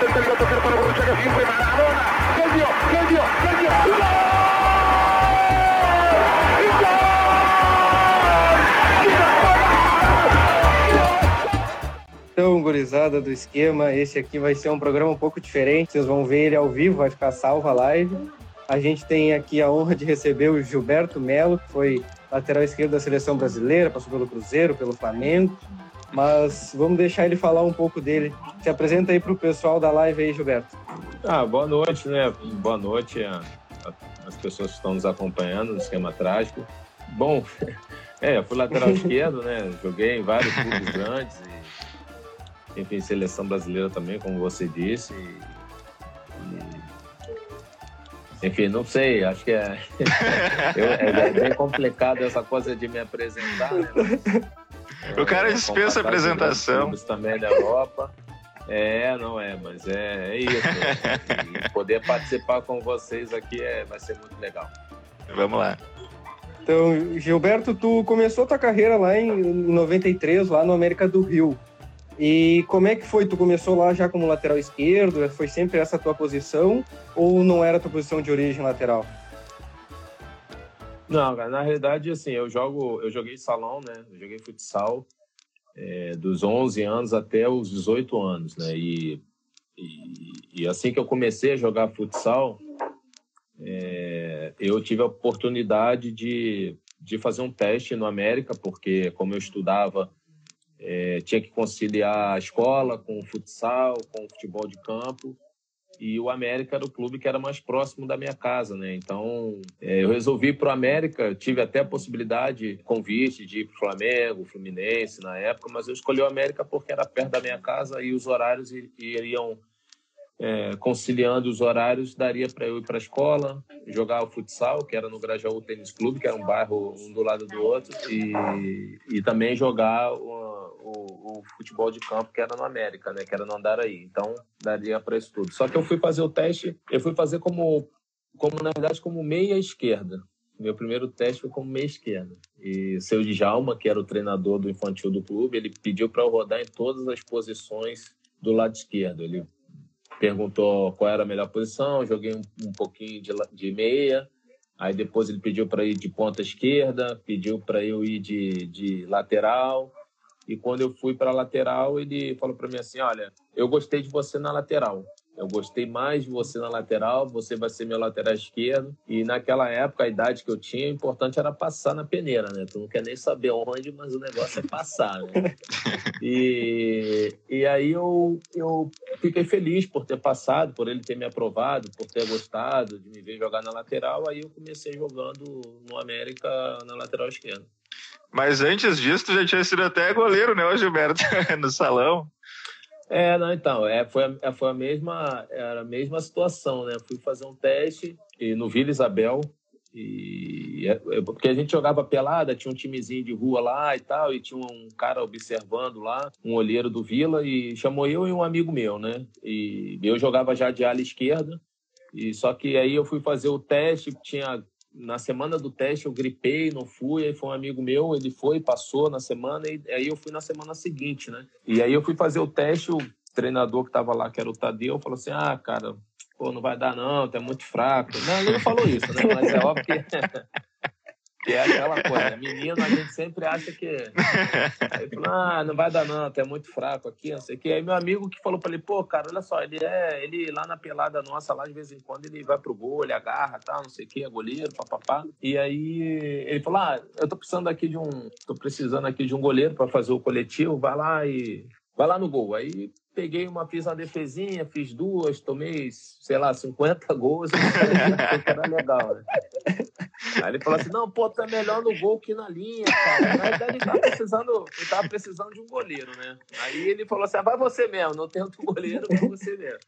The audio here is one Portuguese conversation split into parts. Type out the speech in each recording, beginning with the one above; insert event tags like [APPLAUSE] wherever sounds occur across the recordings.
intentando tocar para Borussia que siempre Maradona. Genio, genio, genio. ¡Gol! Então, gurizada do esquema, esse aqui vai ser um programa um pouco diferente. Vocês vão ver ele ao vivo, vai ficar salvo a live. A gente tem aqui a honra de receber o Gilberto Melo, que foi lateral esquerdo da seleção brasileira, passou pelo Cruzeiro, pelo Flamengo. Mas vamos deixar ele falar um pouco dele. Se apresenta aí para o pessoal da live aí, Gilberto. Ah, boa noite, né? Boa noite às pessoas que estão nos acompanhando no esquema trágico. Bom, [LAUGHS] é, fui lateral esquerdo, né? Joguei em vários clubes [LAUGHS] grandes e enfim, seleção brasileira também, como você disse. E, e, enfim, não sei, acho que é, [LAUGHS] eu, é, bem complicado essa coisa de me apresentar. Né? O cara dispensa a apresentação. Também da Europa. É, não é, mas é, é isso. E poder participar com vocês aqui é, vai ser muito legal. Vamos lá. Então, Gilberto, tu começou tua carreira lá em 93, lá no América do Rio. E como é que foi? Tu começou lá já como lateral esquerdo? Foi sempre essa tua posição? Ou não era tua posição de origem lateral? Não, cara, na realidade, assim, eu jogo, eu joguei salão, né? Eu joguei futsal é, dos 11 anos até os 18 anos, né? E, e, e assim que eu comecei a jogar futsal, é, eu tive a oportunidade de, de fazer um teste no América, porque como eu estudava é, tinha que conciliar a escola com o futsal, com o futebol de campo. E o América era o clube que era mais próximo da minha casa, né? Então, é, eu resolvi ir para o América. Tive até a possibilidade, convite de ir para o Flamengo, Fluminense na época, mas eu escolhi o América porque era perto da minha casa e os horários iriam é, conciliando os horários, daria para eu ir para a escola, jogar o futsal, que era no Grajaú Tênis Clube, que era um bairro um do lado do outro, e, e também jogar o, o, o, futebol de campo, que era no América, né, que era no Andaraí. Então, daria para isso tudo. Só que eu fui fazer o teste, eu fui fazer como, como na verdade, como meia esquerda. Meu primeiro teste foi como meia esquerda. E seu Djalma, que era o treinador do infantil do clube, ele pediu para eu rodar em todas as posições do lado esquerdo. Ele perguntou qual era a melhor posição, joguei um, um pouquinho de, de meia, aí depois ele pediu para ir de ponta esquerda, pediu para eu ir de, de lateral, e quando eu fui para lateral, ele falou para mim assim: Olha, eu gostei de você na lateral, eu gostei mais de você na lateral, você vai ser meu lateral esquerdo. E naquela época, a idade que eu tinha, o importante era passar na peneira, né? Tu não quer nem saber onde, mas o negócio é passar, né? [LAUGHS] E, e aí eu, eu fiquei feliz por ter passado, por ele ter me aprovado, por ter gostado de me ver jogar na lateral. Aí eu comecei jogando no América na lateral esquerda. Mas antes disso, tu já tinha sido até goleiro, né, Gilberto? [LAUGHS] no salão. É, não, então, é, foi, a, é, foi a mesma, era a mesma situação, né? Fui fazer um teste e no Vila Isabel, e é, é, porque a gente jogava pelada, tinha um timezinho de rua lá e tal, e tinha um cara observando lá, um olheiro do Vila, e chamou eu e um amigo meu, né? E eu jogava já de ala esquerda, e só que aí eu fui fazer o teste, tinha na semana do teste eu gripei, não fui, aí foi um amigo meu, ele foi, passou na semana, e aí eu fui na semana seguinte, né? E aí eu fui fazer o teste, o treinador que tava lá, que era o Tadeu, falou assim, ah, cara, pô, não vai dar não, tu é muito fraco. Não, ele não falou isso, né? Mas é óbvio que... [LAUGHS] É aquela coisa, menino a gente sempre acha que. Aí ah, não vai dar não, é muito fraco aqui, não sei o quê. Aí meu amigo que falou pra ele, pô, cara, olha só, ele é, ele lá na pelada nossa, lá de vez em quando, ele vai pro gol, ele agarra, tal, não sei o quê, é goleiro, papapá. E aí ele falou, ah, eu tô precisando aqui de um. tô precisando aqui de um goleiro para fazer o coletivo, vai lá e. Vai lá no gol. Aí peguei uma, fiz uma defesinha, fiz duas, tomei, sei lá, 50 [LAUGHS] gols, era legal, né? Aí ele falou assim, não, pô, tá melhor no gol que na linha, cara. Verdade, ele tava precisando, ele tava precisando de um goleiro, né? Aí ele falou assim, ah, vai você mesmo, não tem outro goleiro, vai você mesmo.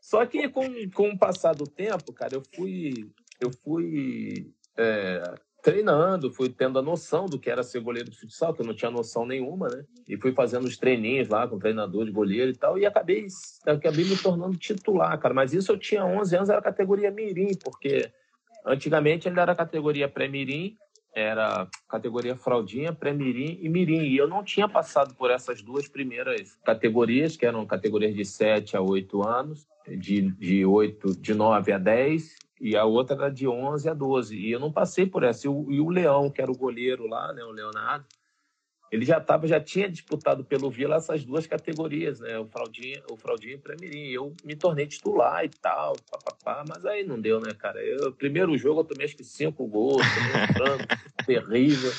Só que com, com o passar do tempo, cara, eu fui, eu fui é, treinando, fui tendo a noção do que era ser goleiro de futsal, que eu não tinha noção nenhuma, né? E fui fazendo os treininhos lá com o treinador de goleiro e tal, e acabei, acabei me tornando titular, cara. Mas isso eu tinha 11 anos, era categoria mirim, porque antigamente ele era categoria pré-mirim, era categoria fraldinha, pré-mirim e mirim. E eu não tinha passado por essas duas primeiras categorias, que eram categorias de 7 a 8 anos, de, de, 8, de 9 a 10, e a outra era de 11 a 12. E eu não passei por essa. E o, e o Leão, que era o goleiro lá, né, o Leonardo, ele já tava, já tinha disputado pelo Vila essas duas categorias, né? O Fraldinha, o Fraldinha e Premirim. Eu me tornei titular e tal, papapá, mas aí não deu, né, cara? Eu, primeiro jogo eu tomei acho que cinco gols, frango [LAUGHS] terrível.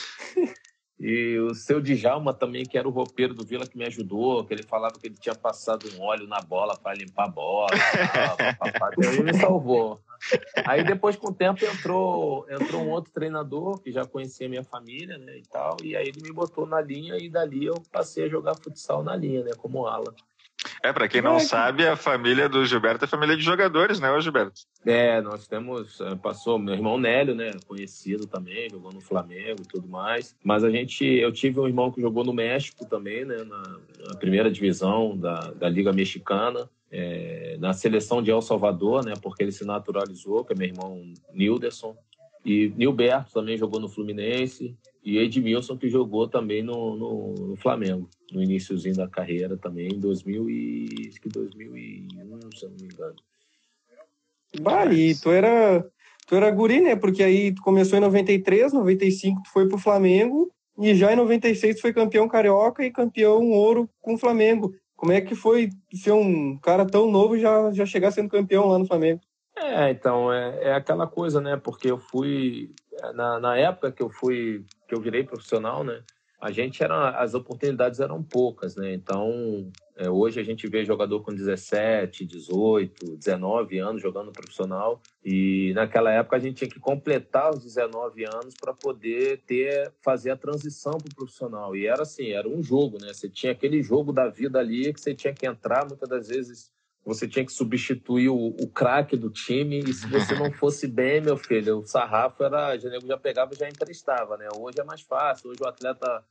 E o seu Djalma também, que era o roupeiro do Vila, que me ajudou, que ele falava que ele tinha passado um óleo na bola para limpar a bola. Tal, ele me salvou. Aí depois, com o tempo, entrou, entrou um outro treinador que já conhecia minha família, né, e tal, e aí ele me botou na linha e dali eu passei a jogar futsal na linha, né, como ala. É, para quem não é, sabe, a família do Gilberto é família de jogadores, né, Gilberto? É, nós temos, eh, passou meu irmão Nélio, né, conhecido também, jogou no Flamengo e tudo mais, mas a gente, eu tive um irmão que jogou no México também, né, na, na primeira divisão da, da Liga Mexicana, é, na seleção de El Salvador, né, porque ele se naturalizou, que é meu irmão Nilderson. E Nilberto também jogou no Fluminense. E Edmilson, que jogou também no, no, no Flamengo, no iníciozinho da carreira também, em 2000 e, acho que 2001, se eu não me engano. Bah, e tu era, tu era guri, né? Porque aí tu começou em 93, 95 tu foi pro Flamengo, e já em 96 tu foi campeão carioca e campeão ouro com o Flamengo. Como é que foi ser um cara tão novo e já, já chegar sendo campeão lá no Flamengo? É, então, é, é aquela coisa, né? Porque eu fui. Na, na época que eu fui. que eu virei profissional, né? a gente era as oportunidades eram poucas, né? Então é, hoje a gente vê jogador com 17, 18, 19 anos jogando profissional. E naquela época a gente tinha que completar os 19 anos para poder ter fazer a transição para o profissional. E era assim era um jogo, né? Você tinha aquele jogo da vida ali que você tinha que entrar. Muitas das vezes você tinha que substituir o, o craque do time. E se você não [LAUGHS] fosse bem, meu filho, o sarrafo era, o já pegava e já emprestava, né? Hoje é mais fácil, hoje o atleta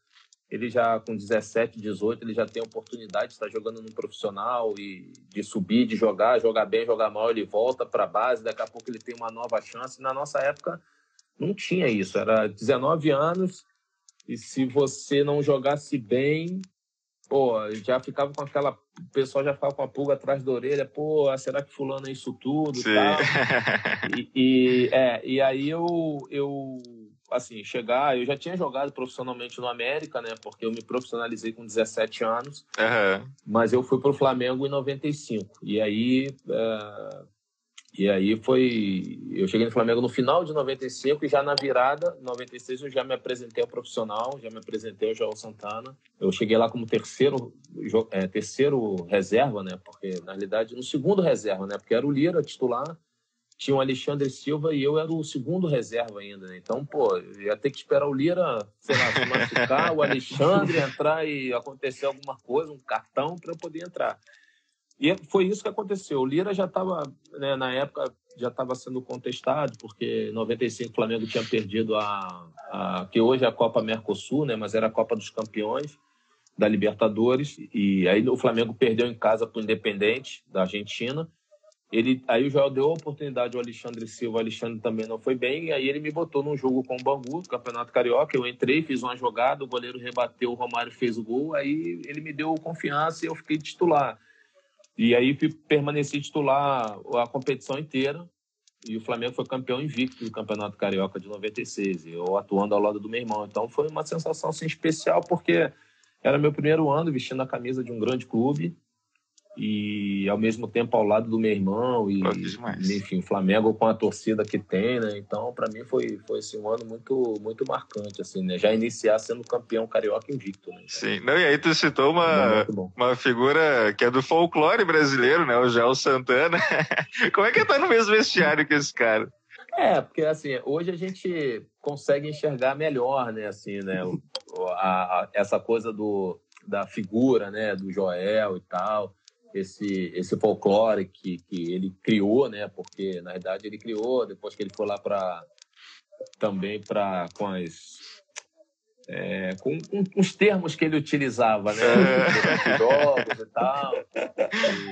ele já com 17, 18, ele já tem a oportunidade de estar jogando no profissional e de subir, de jogar, jogar bem, jogar mal, ele volta para a base, daqui a pouco ele tem uma nova chance. Na nossa época não tinha isso, era 19 anos e se você não jogasse bem, pô, já ficava com aquela. O pessoal já ficava com a pulga atrás da orelha, pô, será que fulano é isso tudo? Sim. Tal? [LAUGHS] E, e, é, e aí eu, eu, assim, chegar. Eu já tinha jogado profissionalmente no América, né? Porque eu me profissionalizei com 17 anos. Uhum. Mas eu fui pro Flamengo em 95. E aí. Uh, e aí foi. Eu cheguei no Flamengo no final de 95 e já na virada, 96, eu já me apresentei ao profissional, já me apresentei ao João Santana. Eu cheguei lá como terceiro, é, terceiro reserva, né? Porque, na realidade, no segundo reserva, né? Porque era o Lira titular, tinha o Alexandre Silva e eu era o segundo reserva ainda, né? Então, pô, ia ter que esperar o Lira, sei lá, se machucar, o Alexandre entrar e acontecer alguma coisa, um cartão para eu poder entrar. E foi isso que aconteceu. O Lira já estava, né, na época, já estava sendo contestado, porque em 95 o Flamengo tinha perdido a, a, que hoje é a Copa Mercosul, né, mas era a Copa dos Campeões da Libertadores. E aí o Flamengo perdeu em casa para o Independente da Argentina. Ele, aí o Joel deu a oportunidade ao Alexandre Silva, o Alexandre também não foi bem, e aí ele me botou num jogo com o Bangu, do Campeonato Carioca, eu entrei, fiz uma jogada, o goleiro rebateu, o Romário fez o gol, aí ele me deu confiança e eu fiquei titular. E aí permaneci titular a competição inteira. E o Flamengo foi campeão invicto do Campeonato Carioca de 96. E eu atuando ao lado do meu irmão. Então foi uma sensação assim, especial, porque era meu primeiro ano vestindo a camisa de um grande clube e ao mesmo tempo ao lado do meu irmão e enfim, Flamengo com a torcida que tem, né? Então, para mim foi foi assim, um ano muito muito marcante assim, né? Já iniciar sendo campeão carioca invicto, né? Sim. Não, e aí tu citou uma uma figura que é do folclore brasileiro, né? O Gel Santana. [LAUGHS] Como é que tá no mesmo vestiário que esse cara? É, porque assim, hoje a gente consegue enxergar melhor, né, assim, né, a, a, essa coisa do da figura, né, do Joel e tal esse esse folclore que, que ele criou, né? Porque na verdade ele criou depois que ele foi lá para também para com as é, com, com, os termos que ele utilizava, né? É. jogos e tal,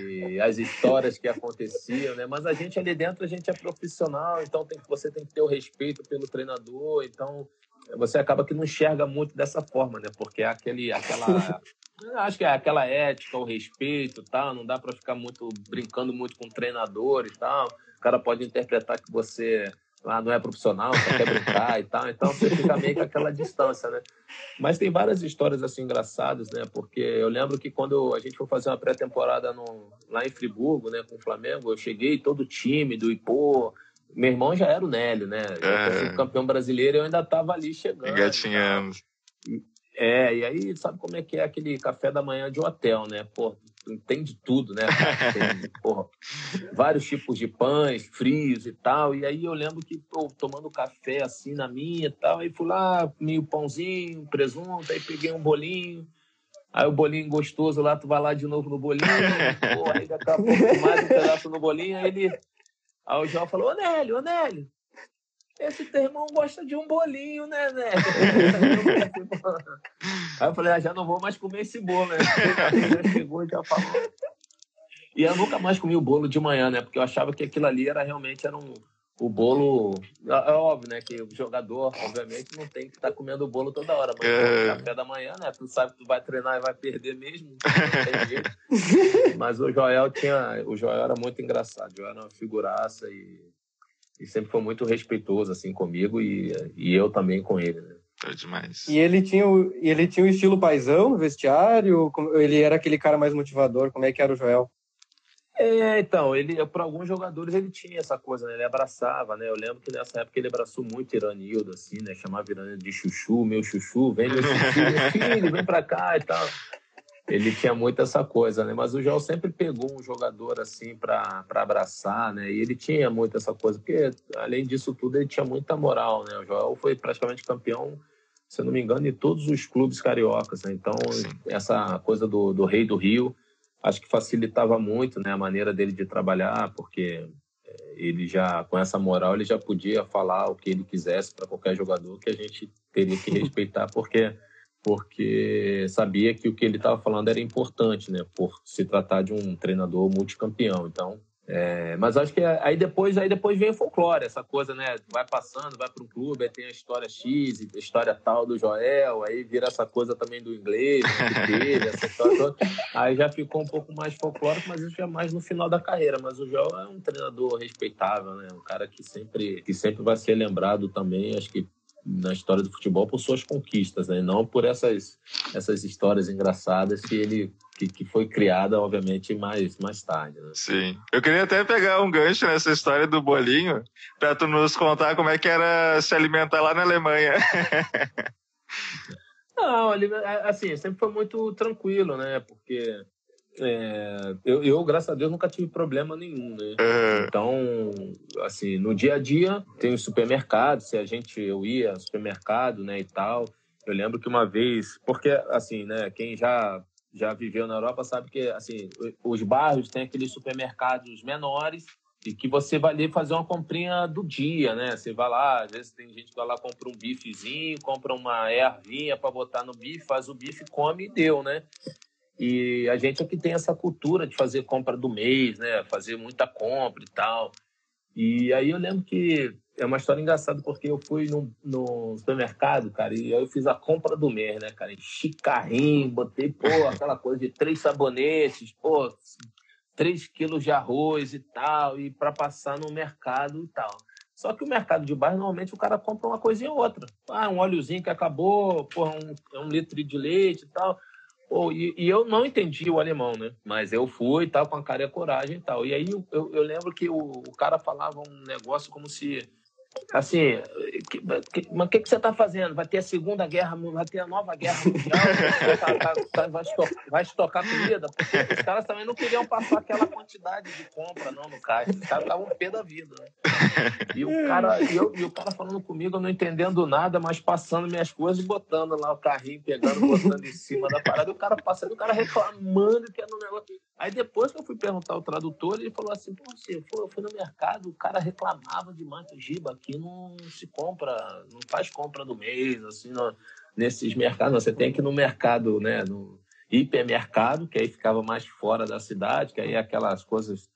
e as histórias que aconteciam, né? Mas a gente ali dentro, a gente é profissional, então tem, você tem que ter o respeito pelo treinador, então você acaba que não enxerga muito dessa forma, né? Porque é aquele, aquela, [LAUGHS] acho que é aquela ética, o respeito, tal. Não dá para ficar muito brincando muito com o treinador e tal. O cara pode interpretar que você ah, não é profissional, só quer brincar e tal. Então você fica meio com aquela distância, né? Mas tem várias histórias assim engraçadas, né? Porque eu lembro que quando a gente foi fazer uma pré-temporada lá em Friburgo, né, com o Flamengo, eu cheguei todo tímido e pô, meu irmão já era o Nélio, né? É. campeão brasileiro, eu ainda estava ali chegando. Engatinhando. É, e aí sabe como é que é aquele café da manhã de hotel, né? Pô, tem de tudo, né? [LAUGHS] Tem, porra, vários tipos de pães, frios e tal. E aí eu lembro que, pô, tomando café assim na minha e tal, aí fui lá, comi o pãozinho, presunto, aí peguei um bolinho. Aí o bolinho gostoso lá, tu vai lá de novo no bolinho, porra, aí daqui a pouco mais um pedaço no bolinho, aí ele. Aí o João falou, ô Nélio, ô Nélio, esse teu irmão gosta de um bolinho, né, né? Aí eu falei, ah, já não vou mais comer esse bolo, né? Já chegou e já falou. E eu nunca mais comi o bolo de manhã, né? Porque eu achava que aquilo ali era realmente era um, o bolo. É, é óbvio, né? Que o jogador, obviamente, não tem que estar tá comendo o bolo toda hora. Mas é... café da manhã, né? Tu sabe que tu vai treinar e vai perder mesmo. [LAUGHS] Mas o Joel tinha. O Joel era muito engraçado. O Joel era uma figuraça e e sempre foi muito respeitoso assim comigo e, e eu também com ele, né? Foi demais. E ele tinha o, ele tinha o estilo paisão no vestiário? Ele era aquele cara mais motivador? Como é que era o Joel? É, então, ele para alguns jogadores ele tinha essa coisa, né? Ele abraçava, né? Eu lembro que nessa época ele abraçou muito Iranildo, assim, né? Chamava Iranildo de chuchu, meu chuchu, vem meu chuchu, meu filho, vem pra cá e tal ele tinha muito essa coisa, né? Mas o João sempre pegou um jogador assim para abraçar, né? E ele tinha muito essa coisa, porque além disso tudo ele tinha muita moral, né? O João foi praticamente campeão, se não me engano, em todos os clubes cariocas, né? Então, Sim. essa coisa do, do rei do Rio, acho que facilitava muito, né, a maneira dele de trabalhar, porque é, ele já com essa moral ele já podia falar o que ele quisesse para qualquer jogador que a gente teria que [LAUGHS] respeitar, porque porque sabia que o que ele estava falando era importante, né? Por se tratar de um treinador multicampeão. Então, é, mas acho que aí depois, aí depois vem o folclore, essa coisa, né? Vai passando, vai para um clube, aí tem a história X, a história tal do Joel, aí vira essa coisa também do inglês, dele, [LAUGHS] essa história toda. Aí já ficou um pouco mais folclórico, mas isso já é mais no final da carreira. Mas o Joel é um treinador respeitável, né? Um cara que sempre, que sempre vai ser lembrado também, acho que na história do futebol por suas conquistas, né? não por essas, essas histórias engraçadas que ele que, que foi criada, obviamente, mais, mais tarde. Né? Sim. Eu queria até pegar um gancho nessa história do bolinho para tu nos contar como é que era se alimentar lá na Alemanha. [LAUGHS] Não, assim, sempre foi muito tranquilo, né? Porque é, eu, eu, graças a Deus, nunca tive problema nenhum, né? Uhum. Então, assim, no dia a dia tem o supermercado, se a gente, eu ia ao supermercado, né, e tal. Eu lembro que uma vez, porque, assim, né, quem já, já viveu na Europa sabe que, assim, os bairros têm aqueles supermercados menores e que você vai ali fazer uma comprinha do dia, né? Você vai lá, às vezes tem gente que vai lá, compra um bifezinho, compra uma ervinha para botar no bife, faz o bife, come e deu, né? E a gente aqui tem essa cultura de fazer compra do mês, né? Fazer muita compra e tal. E aí eu lembro que é uma história engraçada, porque eu fui no, no supermercado, cara, e aí eu fiz a compra do mês, né, cara? Enchi carrinho, botei, pô, aquela coisa de três sabonetes, pô, três quilos de arroz e tal, e para passar no mercado e tal. Só que o mercado de bairro, normalmente, o cara compra uma coisinha ou outra. Ah, um óleozinho que acabou, pô, um, um litro de leite e tal. Pô, e, e, eu não entendi o alemão, né? Mas eu fui, tal, com a cara e a coragem e tal. E aí eu, eu lembro que o, o cara falava um negócio como se assim, mas o que, que você está fazendo? Vai ter a Segunda Guerra, vai ter a Nova Guerra Mundial, tá, tá, tá, vai, estocar, vai estocar comida? Porque os caras também não queriam passar aquela quantidade de compra, não, no caixa. Os caras estavam pé da vida, né? E o cara, e, eu, e o cara falando comigo, não entendendo nada, mas passando minhas coisas botando lá o carrinho, pegando, botando em cima da parada, o cara passando, o cara reclamando que era um negócio. Aí depois que eu fui perguntar ao tradutor, ele falou assim, você foi, eu fui no mercado, o cara reclamava demais do Giba aqui não se compra, não faz compra do mês, assim, no, nesses mercados. Você tem que ir no mercado, né, no hipermercado, que aí ficava mais fora da cidade, que aí é aquelas coisas,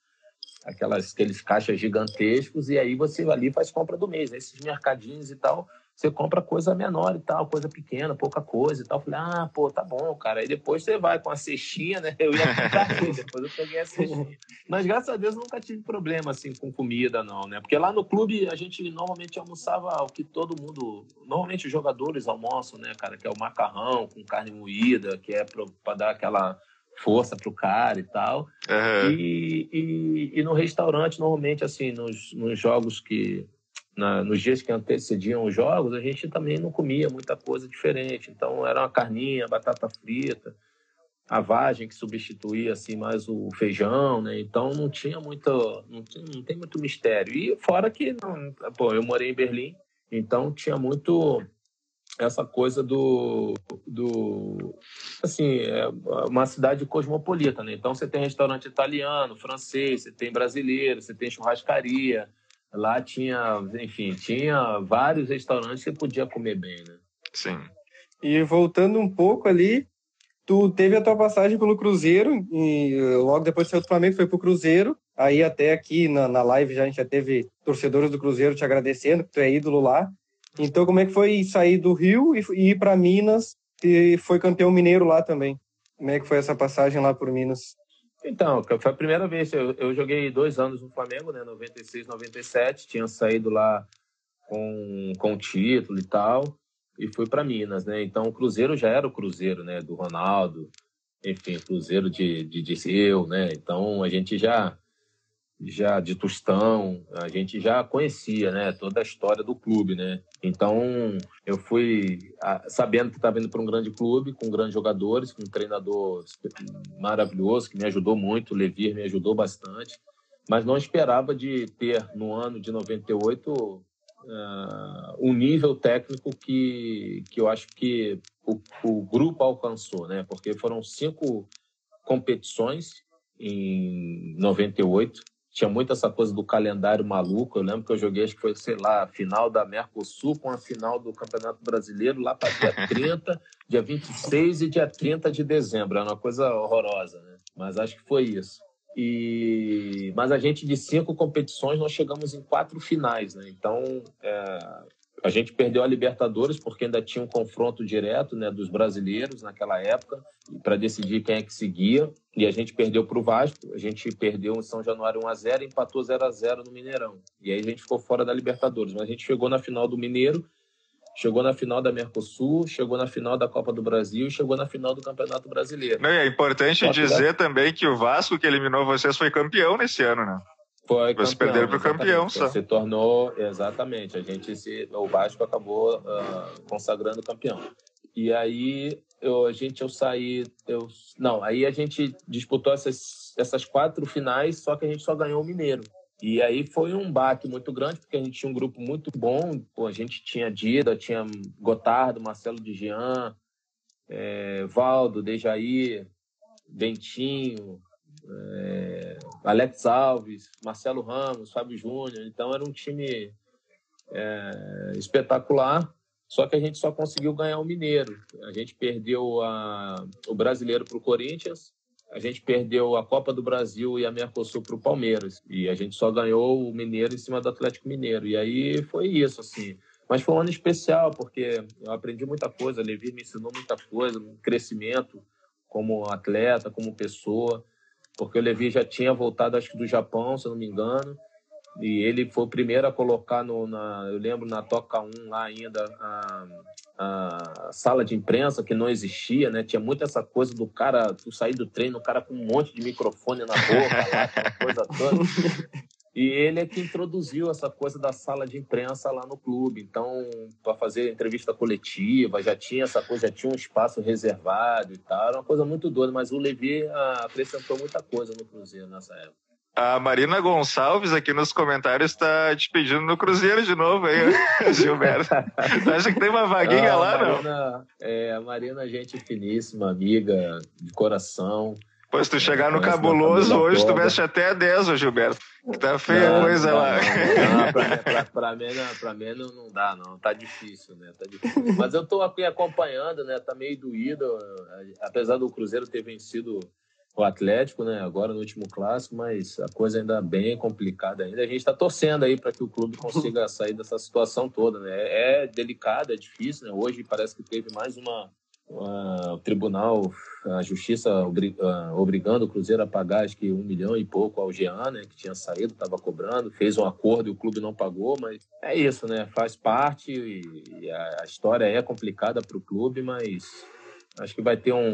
aquelas, aqueles caixas gigantescos, e aí você ali faz compra do mês. Esses mercadinhos e tal você compra coisa menor e tal, coisa pequena, pouca coisa e tal. Eu falei, ah, pô, tá bom, cara. Aí depois você vai com a cestinha, né? Eu ia comprar [LAUGHS] depois eu peguei a cestinha. Mas graças a Deus nunca tive problema, assim, com comida, não, né? Porque lá no clube a gente normalmente almoçava o que todo mundo... Normalmente os jogadores almoçam, né, cara? Que é o macarrão com carne moída, que é para dar aquela força pro cara e tal. Uhum. E, e, e, no restaurante, normalmente, assim, nos, nos jogos que na, nos dias que antecediam os jogos, a gente também não comia muita coisa diferente. Então, era uma carninha, batata frita, a vagem que substituía assim mais o feijão, né? Então, não tinha muito, não, tinha, não tem muito mistério. E fora que, não, pô, eu morei em Berlim, então tinha muito essa coisa do, do assim, é uma cidade cosmopolita, né? Então você tem restaurante italiano, francês, você tem brasileiro, você tem churrascaria, Lá tinha, enfim, tinha vários restaurantes que podia comer bem, né? Sim. E voltando um pouco ali, tu teve a tua passagem pelo Cruzeiro e logo depois saiu do Flamengo, foi pro Cruzeiro. Aí até aqui na, na live já a gente já teve torcedores do Cruzeiro te agradecendo, que tu é ídolo lá. Então como é que foi sair do Rio e, e ir para Minas e foi campeão mineiro lá também? Como é que foi essa passagem lá por Minas? Então, foi a primeira vez. Eu, eu joguei dois anos no Flamengo, né? 96, 97. Tinha saído lá com, com título e tal. E fui para Minas, né? Então, o Cruzeiro já era o Cruzeiro, né? Do Ronaldo. Enfim, Cruzeiro de, de Disseu, né? Então, a gente já já de Tostão, a gente já conhecia, né, toda a história do clube, né? Então, eu fui sabendo que estava indo para um grande clube, com grandes jogadores, com um treinador maravilhoso que me ajudou muito, o Levir me ajudou bastante, mas não esperava de ter no ano de 98 uh, um nível técnico que, que eu acho que o, o grupo alcançou, né? Porque foram cinco competições em 98 tinha muito essa coisa do calendário maluco. Eu lembro que eu joguei, acho que foi, sei lá, a final da Mercosul com a final do Campeonato Brasileiro lá para dia [LAUGHS] 30, dia 26 e dia 30 de dezembro. Era uma coisa horrorosa, né? Mas acho que foi isso. E mas a gente de cinco competições nós chegamos em quatro finais, né? Então é... a gente perdeu a Libertadores porque ainda tinha um confronto direto, né, dos brasileiros naquela época para decidir quem é que seguia. E a gente perdeu para o Vasco, a gente perdeu em São Januário 1x0 e empatou 0x0 no Mineirão. E aí a gente ficou fora da Libertadores. Mas a gente chegou na final do Mineiro, chegou na final da Mercosul, chegou na final da Copa do Brasil e chegou na final do Campeonato Brasileiro. Não, é importante dizer também que o Vasco que eliminou vocês foi campeão nesse ano, né? Foi Vocês perderam para o campeão só. Se tornou, exatamente, a gente se, o Vasco acabou uh, consagrando campeão. E aí eu, a gente eu saí, eu não, aí a gente disputou essas essas quatro finais, só que a gente só ganhou o Mineiro. E aí foi um baque muito grande, porque a gente tinha um grupo muito bom. Pô, a gente tinha Dida, tinha Gotardo, Marcelo de Jean, é, Valdo, Dejaí, Bentinho, é, Alex Alves, Marcelo Ramos, Fábio Júnior. Então era um time é, espetacular. Só que a gente só conseguiu ganhar o Mineiro. A gente perdeu a, o Brasileiro para o Corinthians, a gente perdeu a Copa do Brasil e a Mercosul para o Palmeiras. E a gente só ganhou o Mineiro em cima do Atlético Mineiro. E aí foi isso, assim. Mas foi um ano especial, porque eu aprendi muita coisa, a Levi me ensinou muita coisa, um crescimento como atleta, como pessoa, porque o Levi já tinha voltado, acho que do Japão, se eu não me engano, e ele foi o primeiro a colocar no, na, eu lembro na Toca 1 lá ainda a, a sala de imprensa que não existia, né? Tinha muito essa coisa do cara, tu sair do treino, o cara com um monte de microfone na boca, lá, coisa toda. [LAUGHS] E ele é que introduziu essa coisa da sala de imprensa lá no clube. Então, para fazer entrevista coletiva, já tinha essa coisa, já tinha um espaço reservado e tal. Era uma coisa muito doida, mas o Levi ah, acrescentou muita coisa no Cruzeiro nessa época. A Marina Gonçalves aqui nos comentários está te pedindo no Cruzeiro de novo, hein, [LAUGHS] Gilberto? Você acha que tem uma vaguinha ah, lá, Marina, não? É, a Marina, gente finíssima, amiga de coração. Pois tu chegar no cabuloso hoje, tu veste até 10, ô Gilberto. Tá feia a coisa não, lá. [LAUGHS] Não, pra, pra, pra, mim, não, pra mim não, não dá, não. Tá difícil, né? Tá difícil. Mas eu tô aqui acompanhando, né? Tá meio doído. Apesar do Cruzeiro ter vencido o Atlético, né? Agora no último clássico, mas a coisa ainda é bem complicada ainda. A gente está torcendo aí para que o clube consiga sair dessa situação toda, né? É delicado, é difícil, né? Hoje parece que teve mais uma o tribunal, a justiça ah, obrigando o Cruzeiro a pagar acho que um milhão e pouco ao Jean, né? Que tinha saído, estava cobrando, fez um acordo e o clube não pagou, mas é isso, né? Faz parte e, a, a história é complicada para o clube, mas acho que vai ter um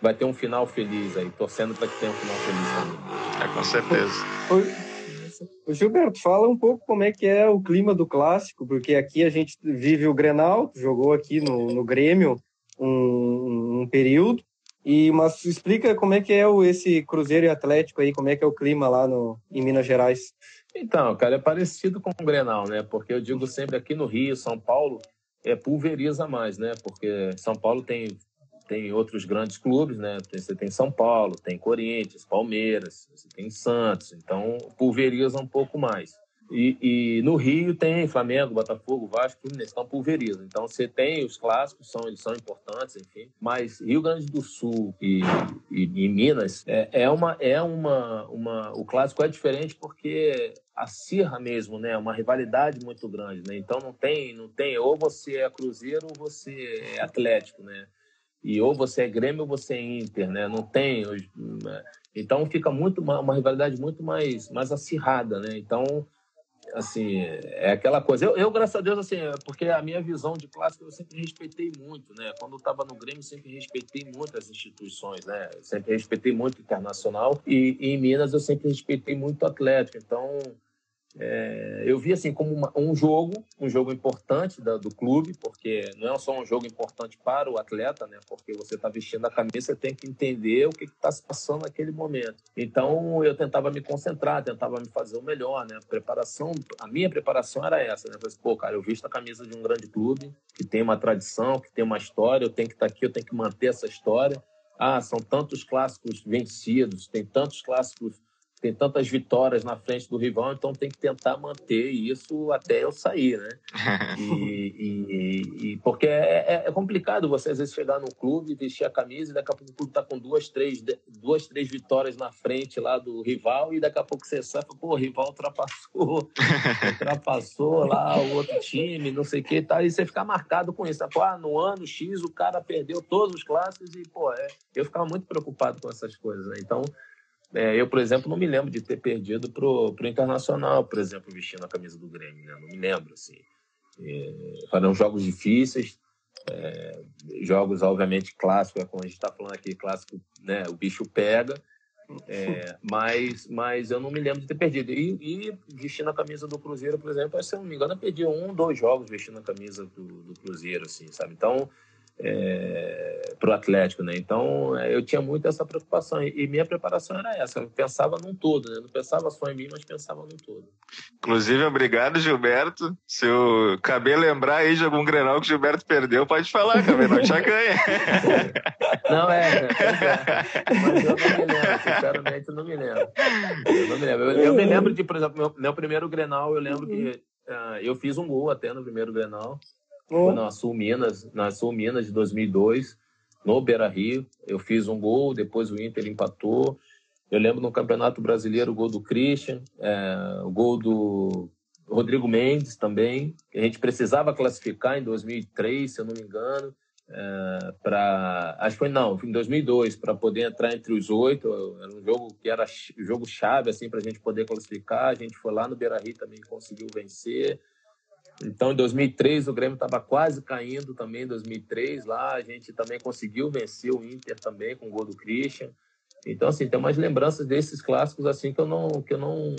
vai ter um final feliz aí, torcendo para que tenha um final feliz também. É, com certeza. O Gilberto, fala um pouco como é que é o clima do clássico, porque aqui a gente vive o Grenal, jogou aqui no, no Grêmio um, um período, e mas explica como é que é o, esse Cruzeiro e Atlético aí, como é que é o clima lá no, em Minas Gerais. Então, cara, é parecido com o Grenal, né? Porque eu digo sempre aqui no Rio, São Paulo, é pulveriza mais, né? Porque São Paulo tem tem outros grandes clubes, né? Você tem São Paulo, tem Corinthians, Palmeiras, você tem Santos, então pulveriza um pouco mais. E, e, no Rio tem Flamengo, Botafogo, Vasco, Fluminense, então pulveriza. Então você tem os clássicos, são, eles são importantes, enfim. Mas Rio Grande do Sul e, e, e Minas é, é, uma é uma, uma o clássico é diferente porque acirra mesmo, né? Uma rivalidade muito grande, né? Então não tem não tem ou você é Cruzeiro ou você é Atlético, né? e ou você é Grêmio ou você é Inter, né? Não tem. Então fica muito uma, uma, rivalidade muito mais mais acirrada, né? Então assim é aquela coisa. Eu, eu, graças a Deus assim, é porque a minha visão de clássico eu sempre respeitei muito, né? Quando eu estava no Grêmio sempre respeitei muito as instituições, né? sempre respeitei muito o internacional e, e em Minas eu sempre respeitei muito o Atlético. Então é, eu vi assim como uma, um jogo, um jogo importante da, do clube, porque não é só um jogo importante para o atleta, né? Porque você está vestindo a camisa, tem que entender o que está se passando naquele momento. Então eu tentava me concentrar, tentava me fazer o melhor, né? A preparação, a minha preparação era essa, né? Eu falei, pô, cara, eu visto a camisa de um grande clube que tem uma tradição, que tem uma história, eu tenho que estar tá aqui, eu tenho que manter essa história. Ah, são tantos clássicos vencidos, tem tantos clássicos tem tantas vitórias na frente do rival, então tem que tentar manter isso até eu sair, né? [LAUGHS] E, e, e porque é, é, é, complicado você às vezes chegar no clube, vestir a camisa e daqui a pouco o clube tá com duas, três, duas, três vitórias na frente lá do rival e daqui a pouco você sabe, pô, o rival ultrapassou, [LAUGHS] ultrapassou lá o outro time, não sei o que, tá? E você ficar marcado com isso, pô, ah, no ano X o cara perdeu todos os clássicos e, pô, é, eu ficava muito preocupado com essas coisas, né? Então, é, eu, por exemplo, não me lembro de ter perdido pro, pro Internacional, por exemplo, vestindo a camisa do Grêmio, né? Não me lembro, assim. É, foram jogos difíceis, é, jogos, obviamente, clássicos, é como a gente está falando aqui, clássico, né? O bicho pega, é, [LAUGHS] mas, mas eu não me lembro de ter perdido. E, e, vestindo a camisa do Cruzeiro, por exemplo, se eu não me engano, eu perdi um, dois jogos vestindo a camisa do, do Cruzeiro, assim, sabe? Então, é, para o Atlético, né? Então é, eu tinha muito essa preocupação e minha preparação era essa. Eu pensava num todo, né? Não pensava só em mim, mas pensava num todo. Inclusive, obrigado, Gilberto. Se eu caber lembrar aí de algum Grenal que o Gilberto perdeu, pode falar, caber não te ganha. [LAUGHS] Não é, é, mas eu não me lembro, sinceramente, eu não me lembro. Eu não me lembro. Eu, eu me lembro de, por exemplo, meu, meu primeiro Grenal, eu lembro que uh, eu fiz um gol até no primeiro Grenal. Foi na Sul Minas, na Sul Minas de 2002, no Beira Rio. Eu fiz um gol, depois o Inter empatou. Eu lembro no Campeonato Brasileiro o gol do Christian, é, o gol do Rodrigo Mendes também. A gente precisava classificar em 2003, se eu não me engano, é, para acho que foi não, em 2002 para poder entrar entre os oito. Era um jogo que era jogo chave assim para a gente poder classificar. A gente foi lá no Beira Rio também conseguiu vencer. Então, em 2003, o Grêmio estava quase caindo também. Em 2003, lá a gente também conseguiu vencer o Inter também com o gol do Christian. Então, assim, tem umas lembranças desses clássicos assim que eu não que eu não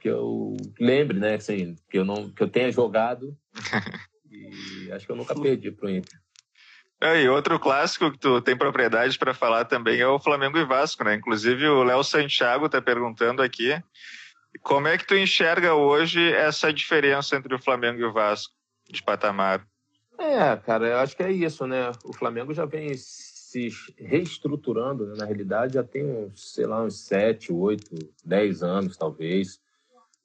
que eu lembre, né, assim, que eu não que eu tenha jogado. [LAUGHS] e acho que eu nunca perdi pro Inter. É, e outro clássico que tu tem propriedade para falar também é o Flamengo e Vasco, né? Inclusive o Léo Santiago está perguntando aqui como é que tu enxerga hoje essa diferença entre o Flamengo e o Vasco de patamar? É, cara, eu acho que é isso, né? O Flamengo já vem se reestruturando, né? na realidade já tem uns, sei lá, uns sete, oito, dez anos, talvez.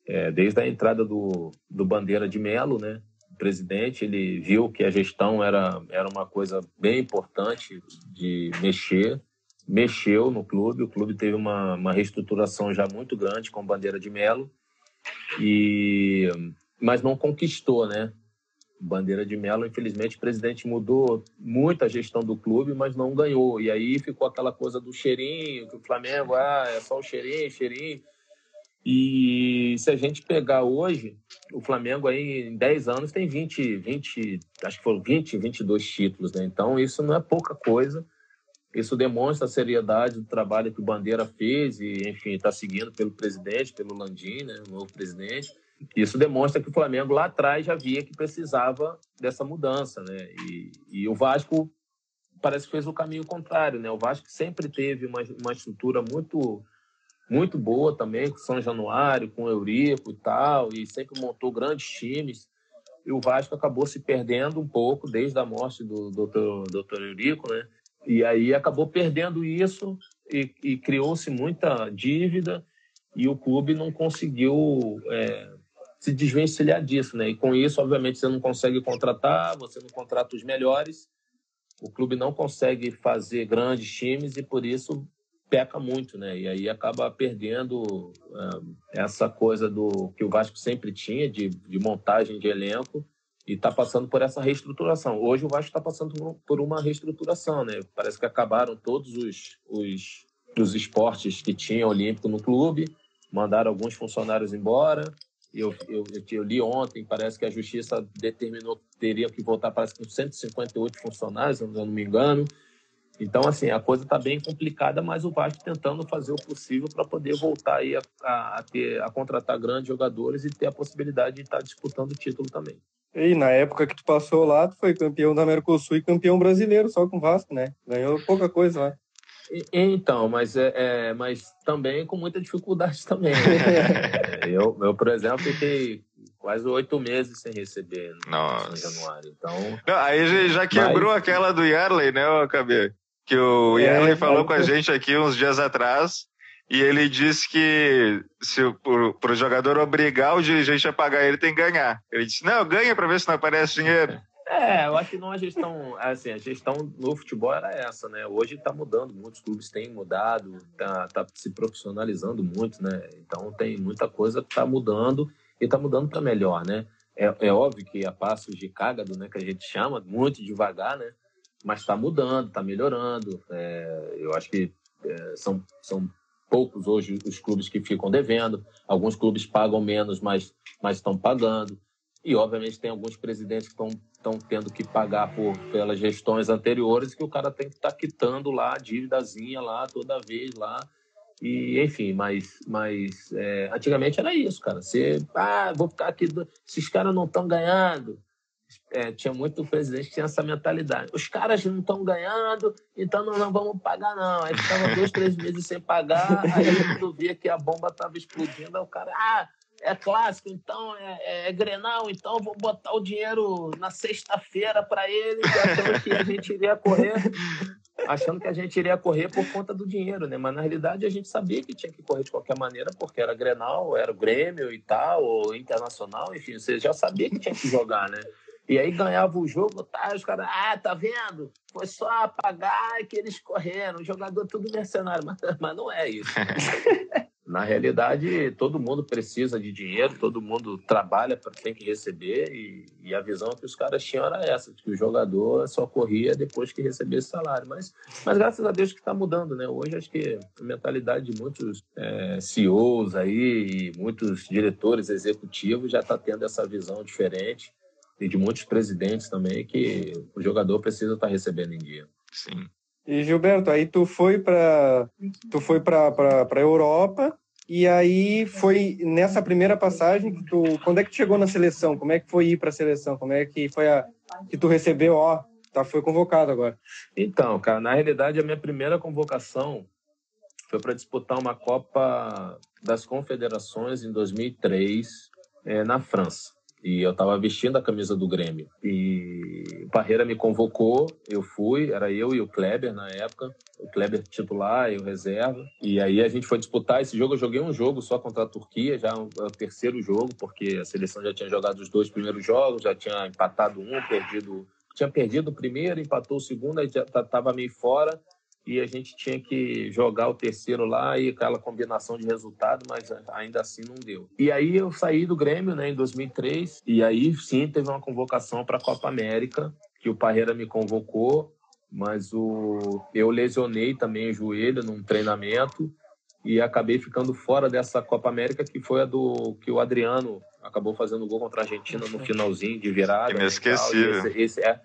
É, desde a entrada do, do Bandeira de Melo, né? O presidente, ele viu que a gestão era, era uma coisa bem importante de mexer mexeu no clube. O clube teve uma, uma reestruturação já muito grande com bandeira de Melo, e, mas não conquistou, né? Bandeira de Melo, infelizmente, o presidente mudou muito a gestão do clube, mas não ganhou. E aí ficou aquela coisa do cheirinho, que o Flamengo, ah, é só o cheirinho, cheirinho. E se a gente pegar hoje, o Flamengo aí em 10 anos tem 20, 20, acho que foram 20, 22 títulos, né? Então isso não é pouca coisa. Isso demonstra a seriedade do trabalho que o Bandeira fez e, enfim, está seguindo pelo presidente, pelo Landim, né, o novo presidente. Isso demonstra que o Flamengo lá atrás já via que precisava dessa mudança, né? E, e o Vasco parece que fez o caminho contrário, né? O Vasco sempre teve uma, uma estrutura muito muito boa também, com São Januário, com Eurico e tal, e sempre montou grandes times. E o Vasco acabou se perdendo um pouco desde a morte do doutor, doutor Eurico, né? E aí acabou perdendo isso e, e criou-se muita dívida e o clube não conseguiu é, se desvencilhar disso, né? E com isso, obviamente, você não consegue contratar, você não contrata os melhores, o clube não consegue fazer grandes times e por isso peca muito, né? E aí acaba perdendo uh, essa coisa do que o Vasco sempre tinha de, de montagem de elenco e está passando por essa reestruturação. Hoje o Vasco está passando por uma reestruturação, né? Parece que acabaram todos os, os, os esportes que tinha olímpico no clube, mandaram alguns funcionários embora. Eu, eu, eu, li ontem, parece que a justiça determinou que teria que voltar para 158 funcionários, se eu não me engano. Então, assim, a coisa está bem complicada, mas o Vasco tentando fazer o possível para poder voltar aí a, a, a, ter, a contratar grandes jogadores e ter a possibilidade de estar tá disputando o título também. E na época que tu passou lá, tu foi campeão da Mercosul e campeão brasileiro só com o Vasco, né? Ganhou pouca coisa lá. Então, mas, é, é, mas também com muita dificuldade [LAUGHS] também. Né? eu, eu, por exemplo, fiquei quase oito meses sem receber no Nossa. Januário. Então, Não, aí já quebrou mas... aquela do Yarley, né, Cabê? que o é, Yarley falou com a gente aqui uns dias atrás, e ele disse que se para o jogador obrigar o dirigente a pagar ele, tem que ganhar. Ele disse, não, ganha para ver se não aparece dinheiro. É, eu acho que não a gestão, assim, a gestão no futebol era essa, né? Hoje está mudando, muitos clubes têm mudado, tá, tá se profissionalizando muito, né? Então tem muita coisa que está mudando e está mudando para melhor, né? É, é, óbvio que a passos de cágado, né, que a gente chama, muito devagar, né? mas está mudando, está melhorando. É, eu acho que é, são, são poucos hoje os clubes que ficam devendo. Alguns clubes pagam menos, mas, mas estão pagando. E, obviamente, tem alguns presidentes que estão tendo que pagar por, pelas gestões anteriores que o cara tem que estar tá quitando lá a dívidazinha lá toda vez lá. E, enfim, mas, mas é, antigamente era isso, cara. Você, ah, vou ficar aqui, esses caras não estão ganhando é, tinha muito presidente que tinha essa mentalidade. Os caras não estão ganhando, então nós não vamos pagar, não. Aí ficava dois, três meses sem pagar, aí quando via que a bomba estava explodindo, aí o cara, ah, é clássico, então é, é, é, Grenal, então vou botar o dinheiro na sexta-feira para ele, achando que a gente iria correr, achando que a gente iria correr por conta do dinheiro, né? Mas na realidade a gente sabia que tinha que correr de qualquer maneira, porque era Grenal, era o Grêmio e tal, ou Internacional, enfim, você já sabia que tinha que jogar, né? E aí ganhava o jogo, tá? Os caras, ah, tá vendo? Foi só apagar que eles correram. O jogador tudo mercenário, [LAUGHS] mas, mas não é isso. [LAUGHS] Na realidade, todo mundo precisa de dinheiro, todo mundo trabalha para tem que receber e, e, a visão que os caras tinham era essa, que o jogador só corria depois que recebesse salário. Mas, mas graças a Deus que está mudando, né? Hoje acho que a mentalidade de muitos é, CEOs aí e muitos diretores executivos já está tendo essa visão diferente e de muitos presidentes também que o jogador precisa estar tá recebendo em dia. Sim. E Gilberto, aí tu foi para tu foi para para Europa e aí foi nessa primeira passagem que tu quando é que tu chegou na seleção? Como é que foi ir para a seleção? Como é que foi a que tu recebeu, ó, tá foi convocado agora? Então, cara, na realidade a minha primeira convocação foi para disputar uma Copa das Confederações em 2003 é, na França. E eu estava vestindo a camisa do Grêmio. E o Parreira me convocou, eu fui, era eu e o Kleber na época. O Kleber titular, eu reserva. E aí a gente foi disputar esse jogo. Eu joguei um jogo só contra a Turquia, já o terceiro jogo, porque a seleção já tinha jogado os dois primeiros jogos, já tinha empatado um, perdido. Tinha perdido o primeiro, empatou o segundo, aí já estava meio fora. E a gente tinha que jogar o terceiro lá e aquela combinação de resultado, mas ainda assim não deu. E aí eu saí do Grêmio, né, em 2003, e aí sim teve uma convocação para a Copa América, que o Parreira me convocou, mas o eu lesionei também o joelho num treinamento e acabei ficando fora dessa Copa América que foi a do que o Adriano acabou fazendo gol contra a Argentina no finalzinho de virada. Inesquecível. Né, esse, esse é,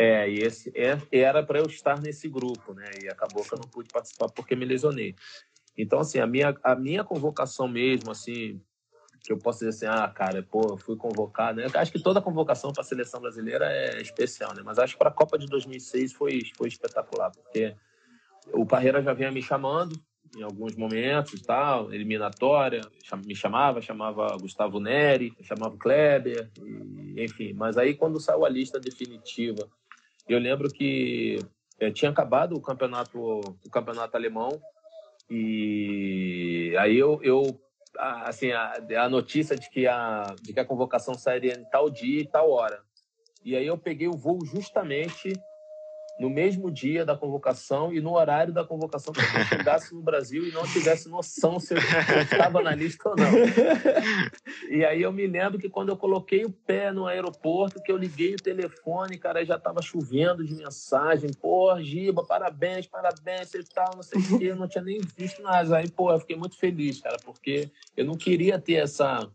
é, e esse é, era para eu estar nesse grupo, né? E acabou que eu não pude participar porque me lesionei. Então, assim, a minha, a minha convocação mesmo, assim, que eu posso dizer assim, ah, cara, pô, fui convocado, né? Acho que toda convocação para a seleção brasileira é especial, né? Mas acho que para a Copa de 2006 foi, foi espetacular, porque o Parreira já vinha me chamando em alguns momentos tal, eliminatória, me chamava, chamava Gustavo Neri, chamava Kleber, e, enfim. Mas aí quando saiu a lista definitiva, eu lembro que é, tinha acabado o campeonato, o campeonato alemão e aí eu, eu assim, a, a, notícia de que a, de que a convocação sairia em tal dia e tal hora. E aí eu peguei o voo justamente no mesmo dia da convocação e no horário da convocação para que chegasse no Brasil e não tivesse noção se eu estava na lista ou não. E aí eu me lembro que quando eu coloquei o pé no aeroporto, que eu liguei o telefone, cara, já estava chovendo de mensagem, pô, Giba, parabéns, parabéns, e tal, não sei o quê, eu não tinha nem visto nada. Aí, pô, eu fiquei muito feliz, cara, porque eu não queria ter essa,